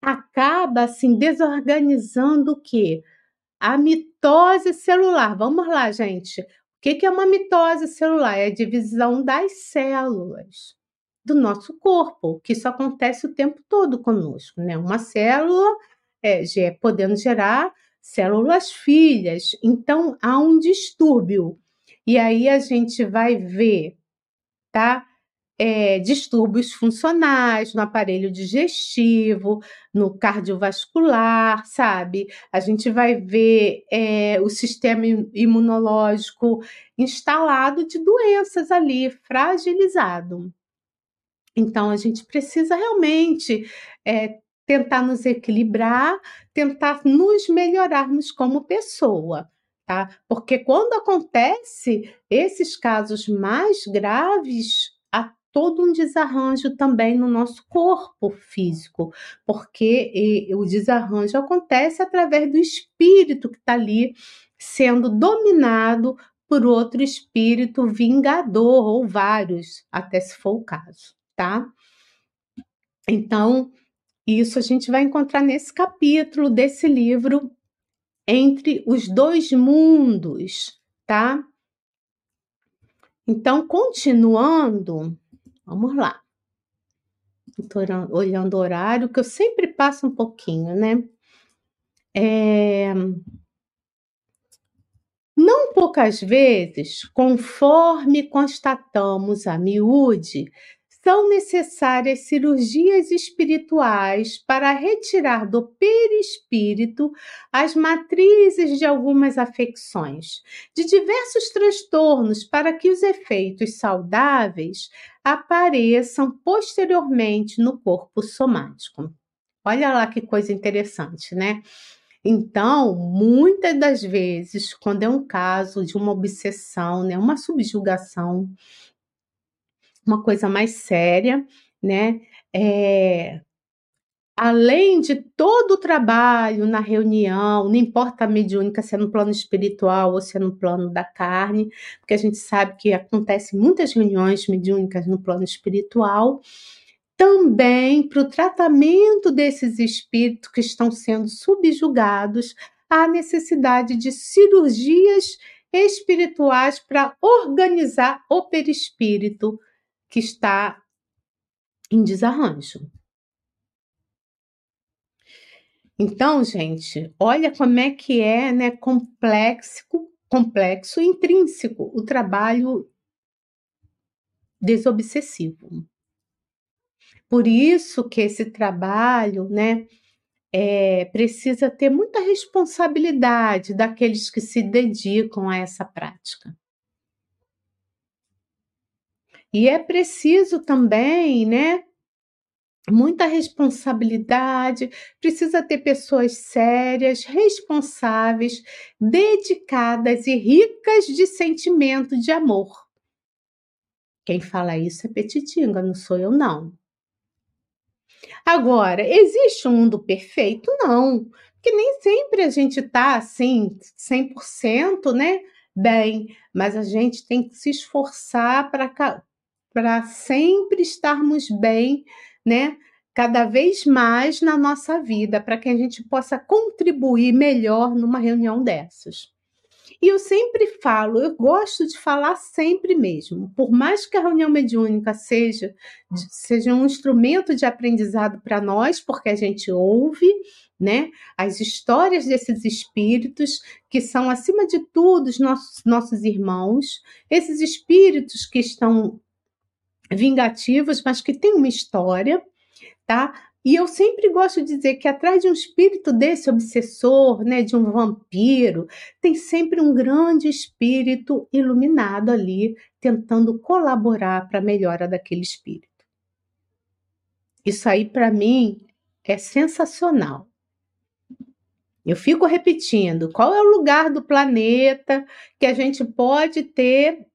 acaba assim desorganizando o quê? A mitose celular. Vamos lá, gente. O que é uma mitose celular? É a divisão das células do nosso corpo, que isso acontece o tempo todo conosco, né? Uma célula é, podendo gerar células filhas. Então há um distúrbio. E aí a gente vai ver, tá? É, distúrbios funcionais no aparelho digestivo, no cardiovascular, sabe? A gente vai ver é, o sistema imunológico instalado de doenças ali, fragilizado. Então, a gente precisa realmente é, tentar nos equilibrar, tentar nos melhorarmos como pessoa tá? Porque quando acontece esses casos mais graves, todo um desarranjo também no nosso corpo físico, porque e, o desarranjo acontece através do espírito que está ali sendo dominado por outro espírito vingador ou vários, até se for o caso, tá? Então, isso a gente vai encontrar nesse capítulo desse livro entre os dois mundos, tá? Então, continuando, vamos lá. Estou olhando o horário, que eu sempre passo um pouquinho, né? É... Não poucas vezes, conforme constatamos a miúde, são necessárias cirurgias espirituais para retirar do perispírito as matrizes de algumas afecções, de diversos transtornos, para que os efeitos saudáveis apareçam posteriormente no corpo somático. Olha lá que coisa interessante, né? Então, muitas das vezes, quando é um caso de uma obsessão, né, uma subjugação, uma coisa mais séria, né? É, além de todo o trabalho na reunião, não importa a mediúnica se é no plano espiritual ou se é no plano da carne, porque a gente sabe que acontecem muitas reuniões mediúnicas no plano espiritual, também para o tratamento desses espíritos que estão sendo subjugados, há necessidade de cirurgias espirituais para organizar o perispírito que está em desarranjo. Então, gente, olha como é que é, né, complexo, complexo intrínseco o trabalho desobsessivo. Por isso que esse trabalho, né, é, precisa ter muita responsabilidade daqueles que se dedicam a essa prática. E é preciso também, né? Muita responsabilidade, precisa ter pessoas sérias, responsáveis, dedicadas e ricas de sentimento de amor. Quem fala isso é Petitinga, não sou eu, não. Agora, existe um mundo perfeito? Não, porque nem sempre a gente está assim, 100%, né? Bem, mas a gente tem que se esforçar para para sempre estarmos bem, né? Cada vez mais na nossa vida, para que a gente possa contribuir melhor numa reunião dessas. E eu sempre falo, eu gosto de falar sempre mesmo, por mais que a reunião mediúnica seja, seja um instrumento de aprendizado para nós, porque a gente ouve, né, as histórias desses espíritos que são acima de tudo os nossos nossos irmãos, esses espíritos que estão vingativos, mas que tem uma história, tá? E eu sempre gosto de dizer que atrás de um espírito desse obsessor, né, de um vampiro, tem sempre um grande espírito iluminado ali, tentando colaborar para a melhora daquele espírito. Isso aí, para mim, é sensacional. Eu fico repetindo: qual é o lugar do planeta que a gente pode ter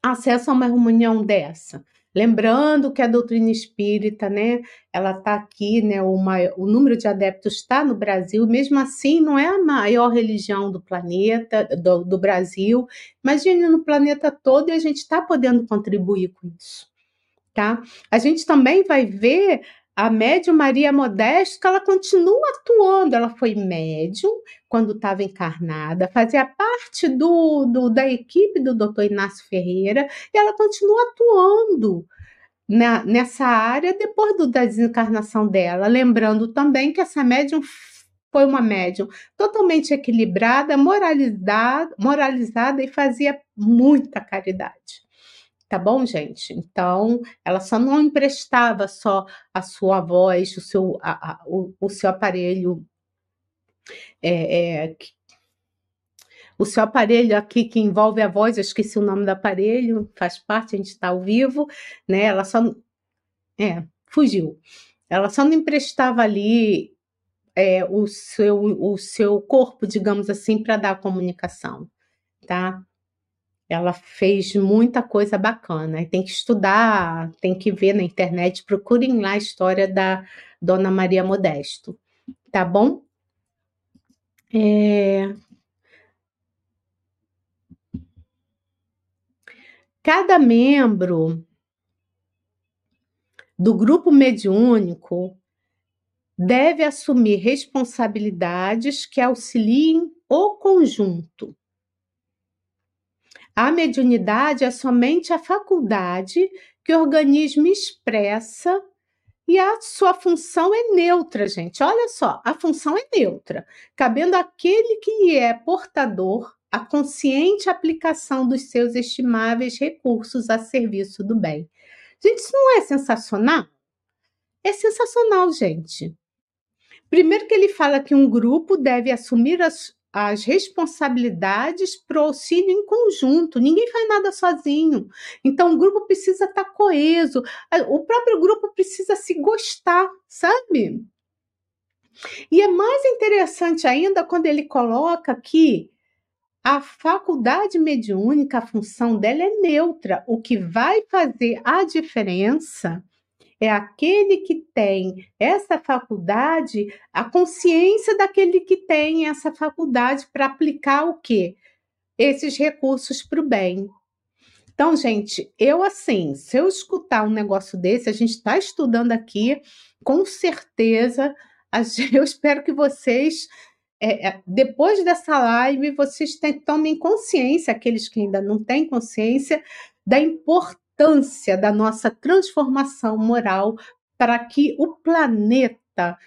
acesso a uma reunião dessa? Lembrando que a doutrina espírita, né, ela está aqui, né, o, maior, o número de adeptos está no Brasil, mesmo assim não é a maior religião do planeta, do, do Brasil, imagine no planeta todo e a gente está podendo contribuir com isso, tá? A gente também vai ver a médium Maria Modesto, que ela continua atuando. Ela foi médium quando estava encarnada, fazia parte do, do, da equipe do Dr. Inácio Ferreira, e ela continua atuando na, nessa área depois do, da desencarnação dela. Lembrando também que essa médium foi uma médium totalmente equilibrada, moralizada, moralizada e fazia muita caridade. Tá bom, gente? Então, ela só não emprestava só a sua voz, o seu, a, a, o, o, seu aparelho. É, é, o seu aparelho aqui que envolve a voz, eu esqueci o nome do aparelho, faz parte, a gente está ao vivo, né? Ela só. É, fugiu. Ela só não emprestava ali é, o, seu, o seu corpo, digamos assim, para dar a comunicação, tá? Ela fez muita coisa bacana. Tem que estudar, tem que ver na internet, procurem lá a história da Dona Maria Modesto, tá bom? É... Cada membro do grupo mediúnico deve assumir responsabilidades que auxiliem o conjunto. A mediunidade é somente a faculdade que o organismo expressa e a sua função é neutra, gente. Olha só, a função é neutra, cabendo àquele que é portador a consciente aplicação dos seus estimáveis recursos a serviço do bem. Gente, isso não é sensacional? É sensacional, gente. Primeiro que ele fala que um grupo deve assumir as, as responsabilidades para o auxílio em conjunto, ninguém faz nada sozinho. Então, o grupo precisa estar tá coeso, o próprio grupo precisa se gostar, sabe? E é mais interessante ainda quando ele coloca que a faculdade mediúnica, a função dela é neutra. O que vai fazer a diferença é aquele que tem essa faculdade, a consciência daquele que tem essa faculdade para aplicar o quê? Esses recursos para o bem. Então, gente, eu assim, se eu escutar um negócio desse, a gente está estudando aqui, com certeza, eu espero que vocês, é, é, depois dessa live, vocês tomem consciência, aqueles que ainda não têm consciência, da importância importância da nossa transformação moral para que o planeta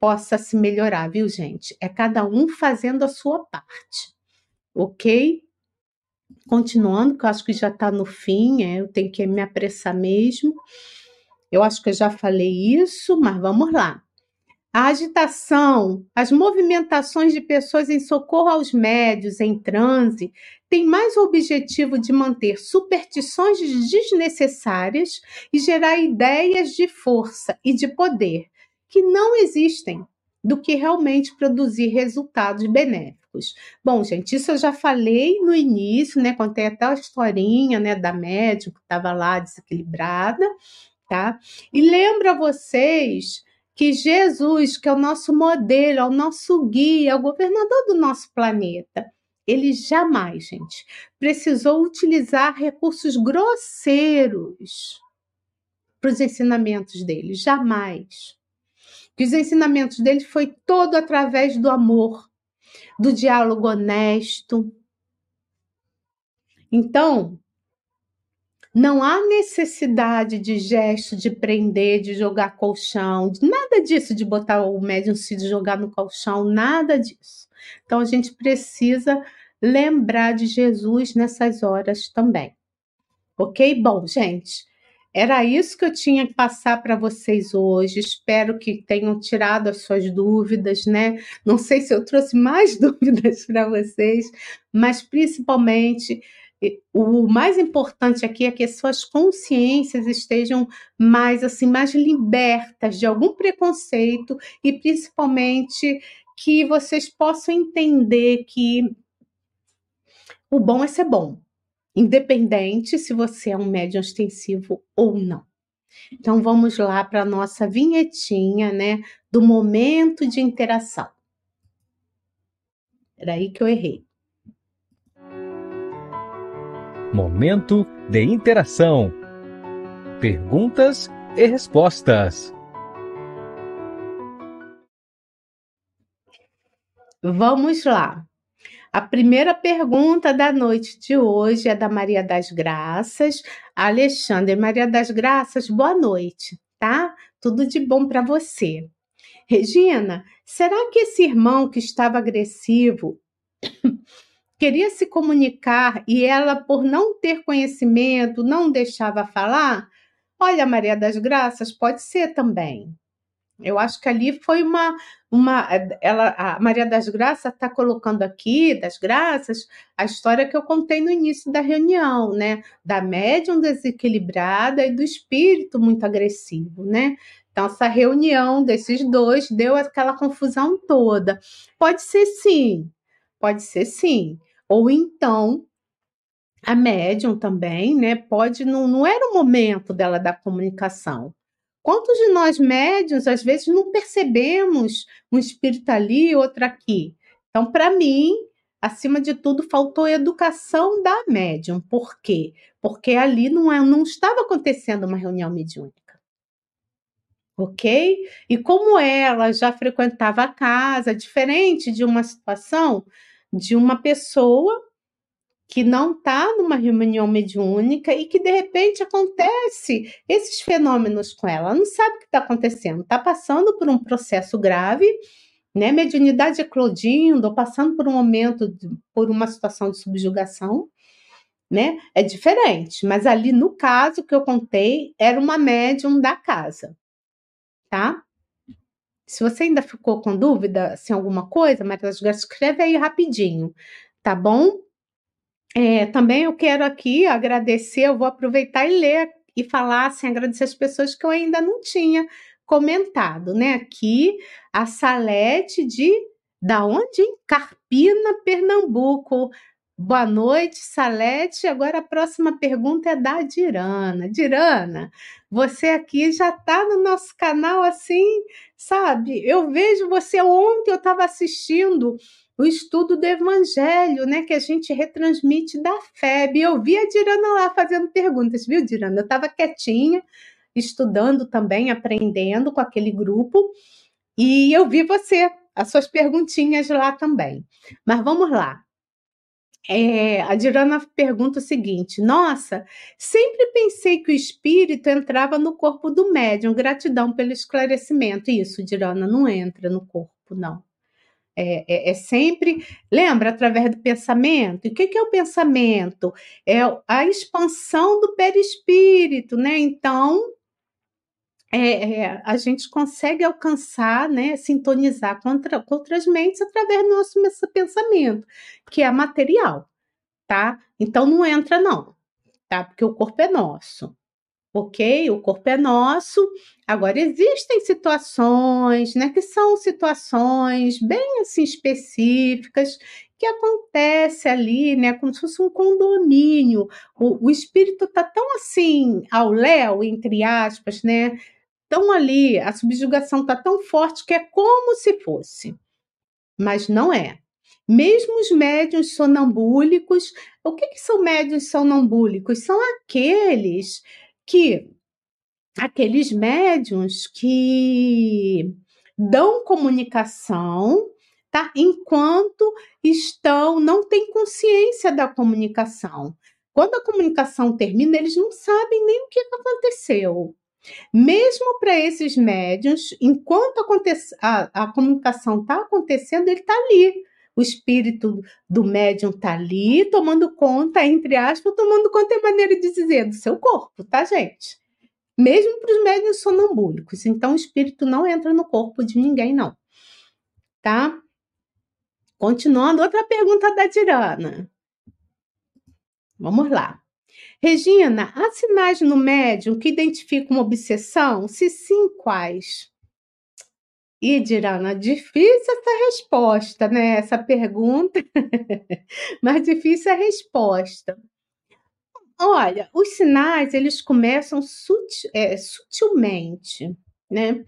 possa se melhorar, viu, gente? É cada um fazendo a sua parte, ok? Continuando, que eu acho que já está no fim, é, eu tenho que me apressar mesmo. Eu acho que eu já falei isso, mas vamos lá. A agitação, as movimentações de pessoas em socorro aos médios em transe tem mais o objetivo de manter superstições desnecessárias e gerar ideias de força e de poder que não existem, do que realmente produzir resultados benéficos. Bom, gente, isso eu já falei no início, né? Contei até a historinha, né, da médica que estava lá desequilibrada, tá? E lembro a vocês que Jesus, que é o nosso modelo, é o nosso guia, é o governador do nosso planeta, ele jamais, gente, precisou utilizar recursos grosseiros para os ensinamentos dele, jamais. Que os ensinamentos dele foi todo através do amor, do diálogo honesto. Então, não há necessidade de gesto de prender, de jogar colchão, nada disso, de botar o médium se jogar no colchão, nada disso. Então a gente precisa lembrar de Jesus nessas horas também. Ok? Bom, gente, era isso que eu tinha que passar para vocês hoje. Espero que tenham tirado as suas dúvidas, né? Não sei se eu trouxe mais dúvidas para vocês, mas principalmente o mais importante aqui é que as suas consciências estejam mais assim, mais libertas de algum preconceito e principalmente que vocês possam entender que o bom é ser bom, independente se você é um médium extensivo ou não. Então vamos lá para a nossa vinhetinha, né, do momento de interação. Era aí que eu errei. Momento de interação. Perguntas e respostas. Vamos lá. A primeira pergunta da noite de hoje é da Maria das Graças. Alexandre, Maria das Graças, boa noite, tá? Tudo de bom para você. Regina, será que esse irmão que estava agressivo queria se comunicar e ela, por não ter conhecimento, não deixava falar? Olha, Maria das Graças, pode ser também. Eu acho que ali foi uma, uma ela, a Maria das Graças está colocando aqui, das Graças, a história que eu contei no início da reunião, né? Da médium desequilibrada e do espírito muito agressivo, né? Então, essa reunião desses dois deu aquela confusão toda. Pode ser sim, pode ser sim. Ou então, a médium também, né? Pode, não, não era o momento dela da comunicação. Quantos de nós médios, às vezes, não percebemos um espírito ali, outro aqui? Então, para mim, acima de tudo, faltou educação da médium. Por quê? Porque ali não, é, não estava acontecendo uma reunião mediúnica ok? E como ela já frequentava a casa, diferente de uma situação de uma pessoa que não está numa reunião mediúnica e que de repente acontece esses fenômenos com ela, não sabe o que está acontecendo, está passando por um processo grave, né? Mediunidade eclodindo, ou passando por um momento, de, por uma situação de subjugação, né? É diferente, mas ali no caso que eu contei, era uma médium da casa, tá? Se você ainda ficou com dúvida, se alguma coisa, Maria escreve aí rapidinho, tá bom? É, também eu quero aqui agradecer, eu vou aproveitar e ler e falar, assim, agradecer as pessoas que eu ainda não tinha comentado, né? Aqui, a Salete de, da onde? Carpina, Pernambuco. Boa noite, Salete. Agora a próxima pergunta é da Dirana. Dirana, você aqui já está no nosso canal assim, sabe? Eu vejo você ontem, eu estava assistindo o estudo do Evangelho, né? Que a gente retransmite da FEB. Eu vi a Dirana lá fazendo perguntas, viu, Dirana? Eu estava quietinha, estudando também, aprendendo com aquele grupo, e eu vi você, as suas perguntinhas lá também. Mas vamos lá. É, a Dirana pergunta o seguinte: Nossa, sempre pensei que o espírito entrava no corpo do médium. Gratidão pelo esclarecimento. Isso, Dirana, não entra no corpo, não. É, é, é, sempre, lembra, através do pensamento. E o que, que é o pensamento? É a expansão do perispírito, né? Então, é, é, a gente consegue alcançar, né, sintonizar com, outra, com outras mentes através do nosso pensamento, que é material, tá? Então não entra não, tá? Porque o corpo é nosso, ok? O corpo é nosso. Agora existem situações, né, que são situações bem assim específicas que acontece ali, né, como se fosse um condomínio. O, o espírito tá tão assim ao léu, entre aspas, né? Tão ali, a subjugação tá tão forte que é como se fosse. Mas não é. Mesmo os médiuns sonambúlicos, o que, que são médiuns sonambúlicos? São aqueles que aqueles médiuns que dão comunicação, tá? Enquanto estão, não têm consciência da comunicação. Quando a comunicação termina, eles não sabem nem o que aconteceu. Mesmo para esses médiuns, enquanto a, a comunicação está acontecendo, ele está ali. O espírito do médium está ali, tomando conta, entre aspas, tomando conta é maneira de dizer, do seu corpo, tá, gente? Mesmo para os médiuns sonambúlicos. Então, o espírito não entra no corpo de ninguém, não. Tá? Continuando, outra pergunta da Tirana. Vamos lá. Regina, há sinais no médium que identificam obsessão? Se sim, quais? E, Dirana, difícil essa resposta, né? Essa pergunta, mas difícil a resposta. Olha, os sinais, eles começam é, sutilmente, né?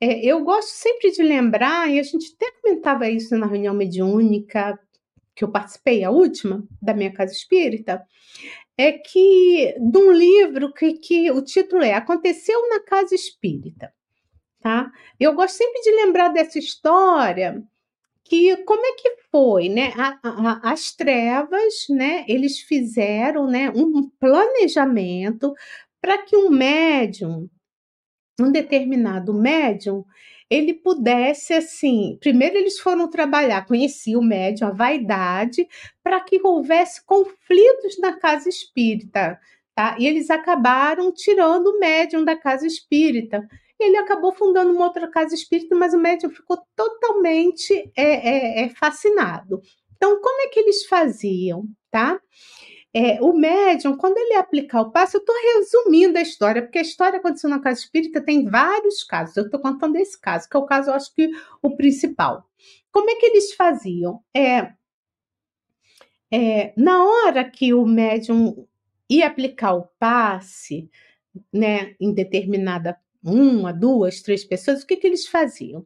É, eu gosto sempre de lembrar, e a gente até comentava isso na reunião mediúnica que eu participei, a última, da minha casa espírita, é que de um livro que, que o título é Aconteceu na Casa Espírita. Tá? Eu gosto sempre de lembrar dessa história que como é que foi, né? A, a, as trevas, né? Eles fizeram, né? Um planejamento para que um médium, um determinado médium, ele pudesse, assim, primeiro eles foram trabalhar, conheci o médium, a vaidade, para que houvesse conflitos na casa espírita, tá? E eles acabaram tirando o médium da casa espírita. Ele acabou fundando uma outra casa espírita, mas o médium ficou totalmente é, é, é fascinado. Então, como é que eles faziam, tá? É, o médium, quando ele aplicar o passe, eu estou resumindo a história, porque a história aconteceu na casa espírita tem vários casos. Eu estou contando esse caso, que é o caso, eu acho que o principal. Como é que eles faziam? É, é, na hora que o médium ia aplicar o passe, né, em determinada uma, duas, três pessoas, o que, que eles faziam?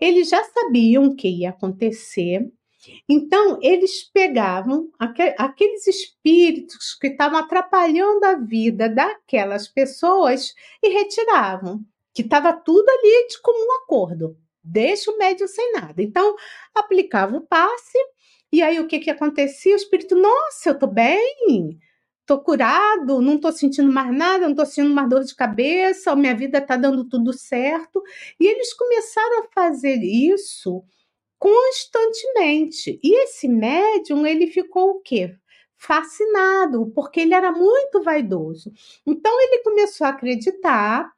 Eles já sabiam o que ia acontecer, então eles pegavam aqueles espíritos que estavam atrapalhando a vida daquelas pessoas e retiravam, que estava tudo ali de comum acordo. Deixa o médium sem nada. Então, aplicava o passe, e aí o que, que acontecia? O espírito, nossa, eu estou bem, tô curado, não tô sentindo mais nada, não tô sentindo mais dor de cabeça, minha vida tá dando tudo certo. E eles começaram a fazer isso constantemente. E esse médium, ele ficou o quê? Fascinado, porque ele era muito vaidoso. Então ele começou a acreditar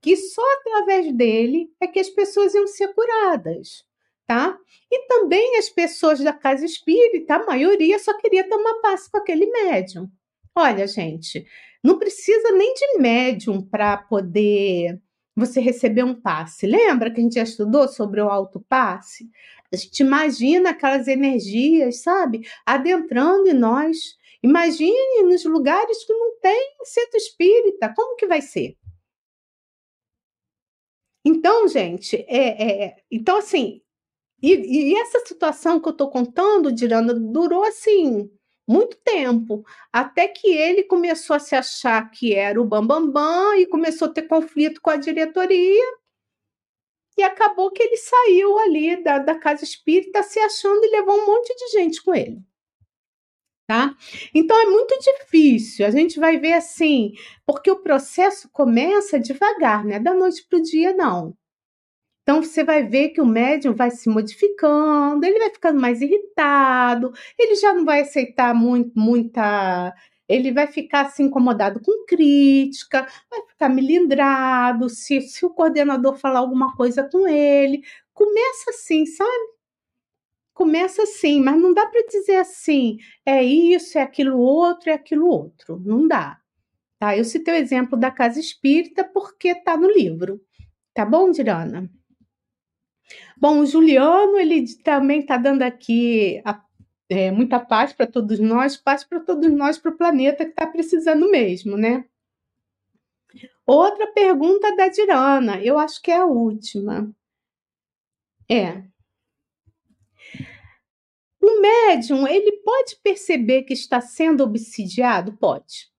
que só através dele é que as pessoas iam ser curadas, tá? E também as pessoas da casa espírita, a maioria só queria tomar passe com aquele médium. Olha, gente, não precisa nem de médium para poder você receber um passe. Lembra que a gente já estudou sobre o alto passe? A gente imagina aquelas energias, sabe, adentrando em nós. Imagine nos lugares que não tem centro espírita, como que vai ser? Então, gente, é, é então assim, e, e, essa situação que eu estou contando, Dirana, durou assim muito tempo, até que ele começou a se achar que era o bambambam bam, bam, e começou a ter conflito com a diretoria. E acabou que ele saiu ali da, da casa espírita se achando e levou um monte de gente com ele. Tá? Então é muito difícil. A gente vai ver assim, porque o processo começa devagar, não é da noite para o dia, não. Então você vai ver que o médium vai se modificando, ele vai ficando mais irritado, ele já não vai aceitar muito, muita. Ele vai ficar assim incomodado com crítica, vai ficar melindrado se, se o coordenador falar alguma coisa com ele. Começa assim, sabe? Começa assim, mas não dá para dizer assim, é isso, é aquilo outro, é aquilo outro. Não dá. Tá? Eu citei o exemplo da casa espírita porque está no livro. Tá bom, Dirana? Bom, o Juliano, ele também está dando aqui a, é, muita paz para todos nós, paz para todos nós, para o planeta que está precisando mesmo, né? Outra pergunta da Dirana, eu acho que é a última. É. O médium, ele pode perceber que está sendo obsidiado? Pode.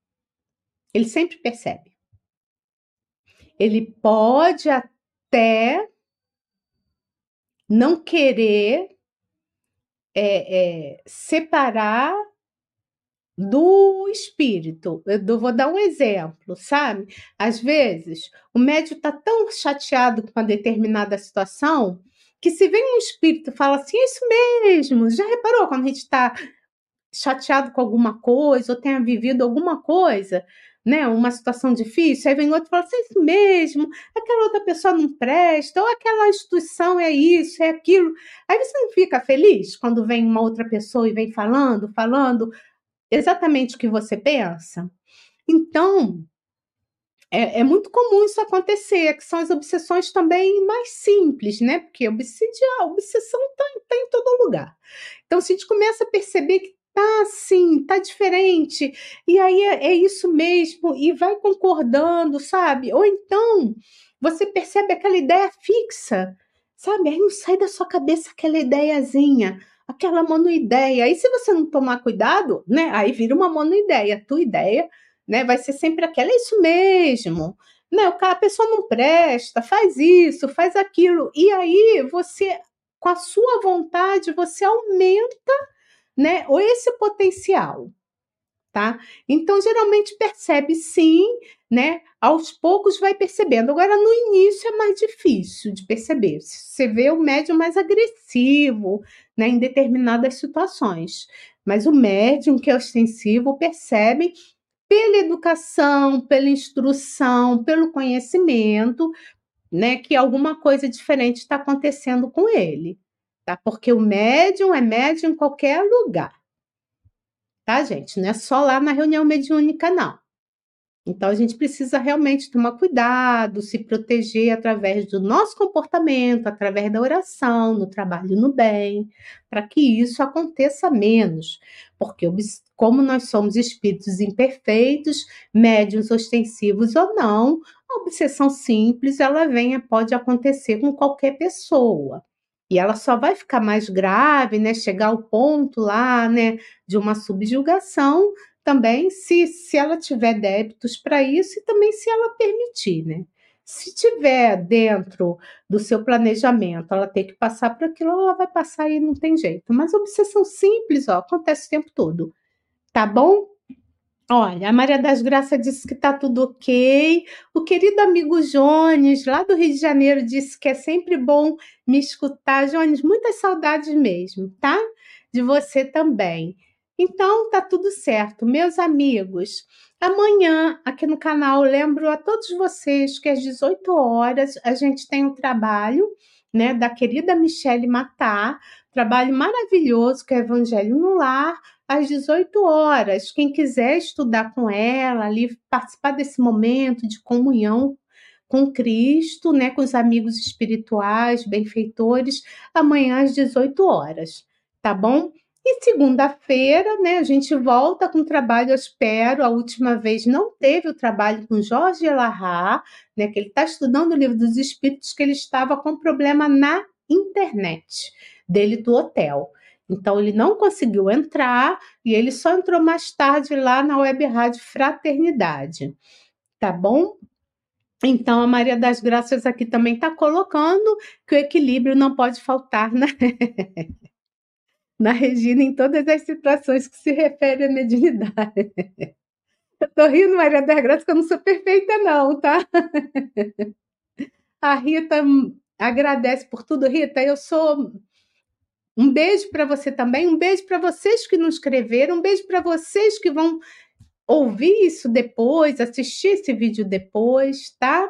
Ele sempre percebe. Ele pode até não querer é, é, separar do espírito. Eu vou dar um exemplo, sabe? Às vezes, o médium está tão chateado com uma determinada situação que se vem um espírito e fala assim, é isso mesmo, já reparou quando a gente está chateado com alguma coisa ou tenha vivido alguma coisa? Né, uma situação difícil, aí vem outro e fala assim, é isso mesmo, aquela outra pessoa não presta, ou aquela instituição é isso, é aquilo. Aí você não fica feliz quando vem uma outra pessoa e vem falando, falando exatamente o que você pensa? Então, é, é, muito comum isso acontecer, que são as obsessões também mais simples, né? Porque obsidiar, a obsessão está tá em todo lugar. Então, se a gente começa a perceber que tá assim, tá diferente, e aí é, é isso mesmo, e vai concordando, sabe? Ou então você percebe aquela ideia fixa, sabe? Aí não sai da sua cabeça aquela ideiazinha, aquela monoideia. Aí se você não tomar cuidado, né? Aí vira uma monoideia. Tua ideia, né? Vai ser sempre aquela, é isso mesmo. Né? A pessoa não presta, faz isso, faz aquilo. E aí você, com a sua vontade, você aumenta né? Ou esse potencial, tá? Então, geralmente percebe sim, né? Aos poucos vai percebendo. Agora, no início é mais difícil de perceber. Você vê o médium mais agressivo, né? Em determinadas situações. Mas o médium que é ostensivo percebe pela educação, pela instrução, pelo conhecimento, né, que alguma coisa diferente está acontecendo com ele tá? Porque o médium é médium em qualquer lugar. tá, gente? Não é só lá na reunião mediúnica, não. Então, a gente precisa realmente tomar cuidado, se proteger através do nosso comportamento, através da oração, no trabalho no bem, para que isso aconteça menos. Porque, como nós somos espíritos imperfeitos, médiums ostensivos ou não, a obsessão simples ela vem, pode acontecer com qualquer pessoa. E ela só vai ficar mais grave, né? Chegar ao ponto lá, né, de uma subjugação também se, se ela tiver débitos para isso e também se ela permitir, né? Se tiver dentro do seu planejamento, ela tem que passar por aquilo, ela vai passar e não tem jeito. Mas obsessão simples, ó, acontece o tempo todo. Tá bom? Olha, a Maria das Graças disse que tá tudo ok. O querido amigo Jones, lá do Rio de Janeiro, disse que é sempre bom me escutar. Jones, muitas saudades mesmo, tá? De você também. Então, tá tudo certo. Meus amigos, amanhã aqui no canal, lembro a todos vocês que às 18 horas a gente tem um trabalho, né, da querida Michele Matar, trabalho maravilhoso que é Evangelho no Lar, às 18 horas. Quem quiser estudar com ela, ali participar desse momento de comunhão com Cristo, né, com os amigos espirituais, benfeitores, amanhã às 18 horas, tá bom? E segunda-feira, né, a gente volta com o trabalho, eu espero. A última vez não teve o trabalho com Jorge Elahá, né, que ele está estudando o livro dos Espíritos, que ele estava com problema na internet dele do hotel. Então ele não conseguiu entrar e ele só entrou mais tarde lá na Web Rádio Fraternidade. Tá bom? Então a Maria das Graças aqui também está colocando que o equilíbrio não pode faltar, né? na Regina em todas as situações que se referem à mediunidade. Eu tô rindo, Maria das Graças, que eu não sou perfeita, não, tá? A Rita agradece por tudo. Rita, eu sou. Um beijo para você também, um beijo para vocês que nos escreveram, um beijo para vocês que vão ouvir isso depois, assistir esse vídeo depois, tá?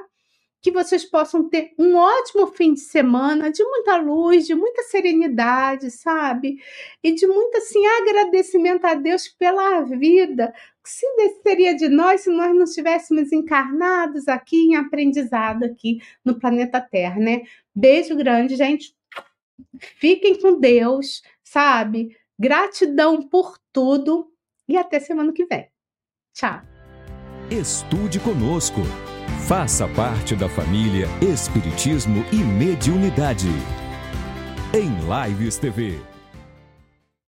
que vocês possam ter um ótimo fim de semana, de muita luz, de muita serenidade, sabe? E de muito assim agradecimento a Deus pela vida. Que seria de nós se nós não estivéssemos encarnados aqui em aprendizado aqui no planeta Terra, né? Beijo grande, gente. Fiquem com Deus, sabe? Gratidão por tudo e até semana que vem. Tchau. Estude conosco. Faça parte da família Espiritismo e Mediunidade. Em Lives TV.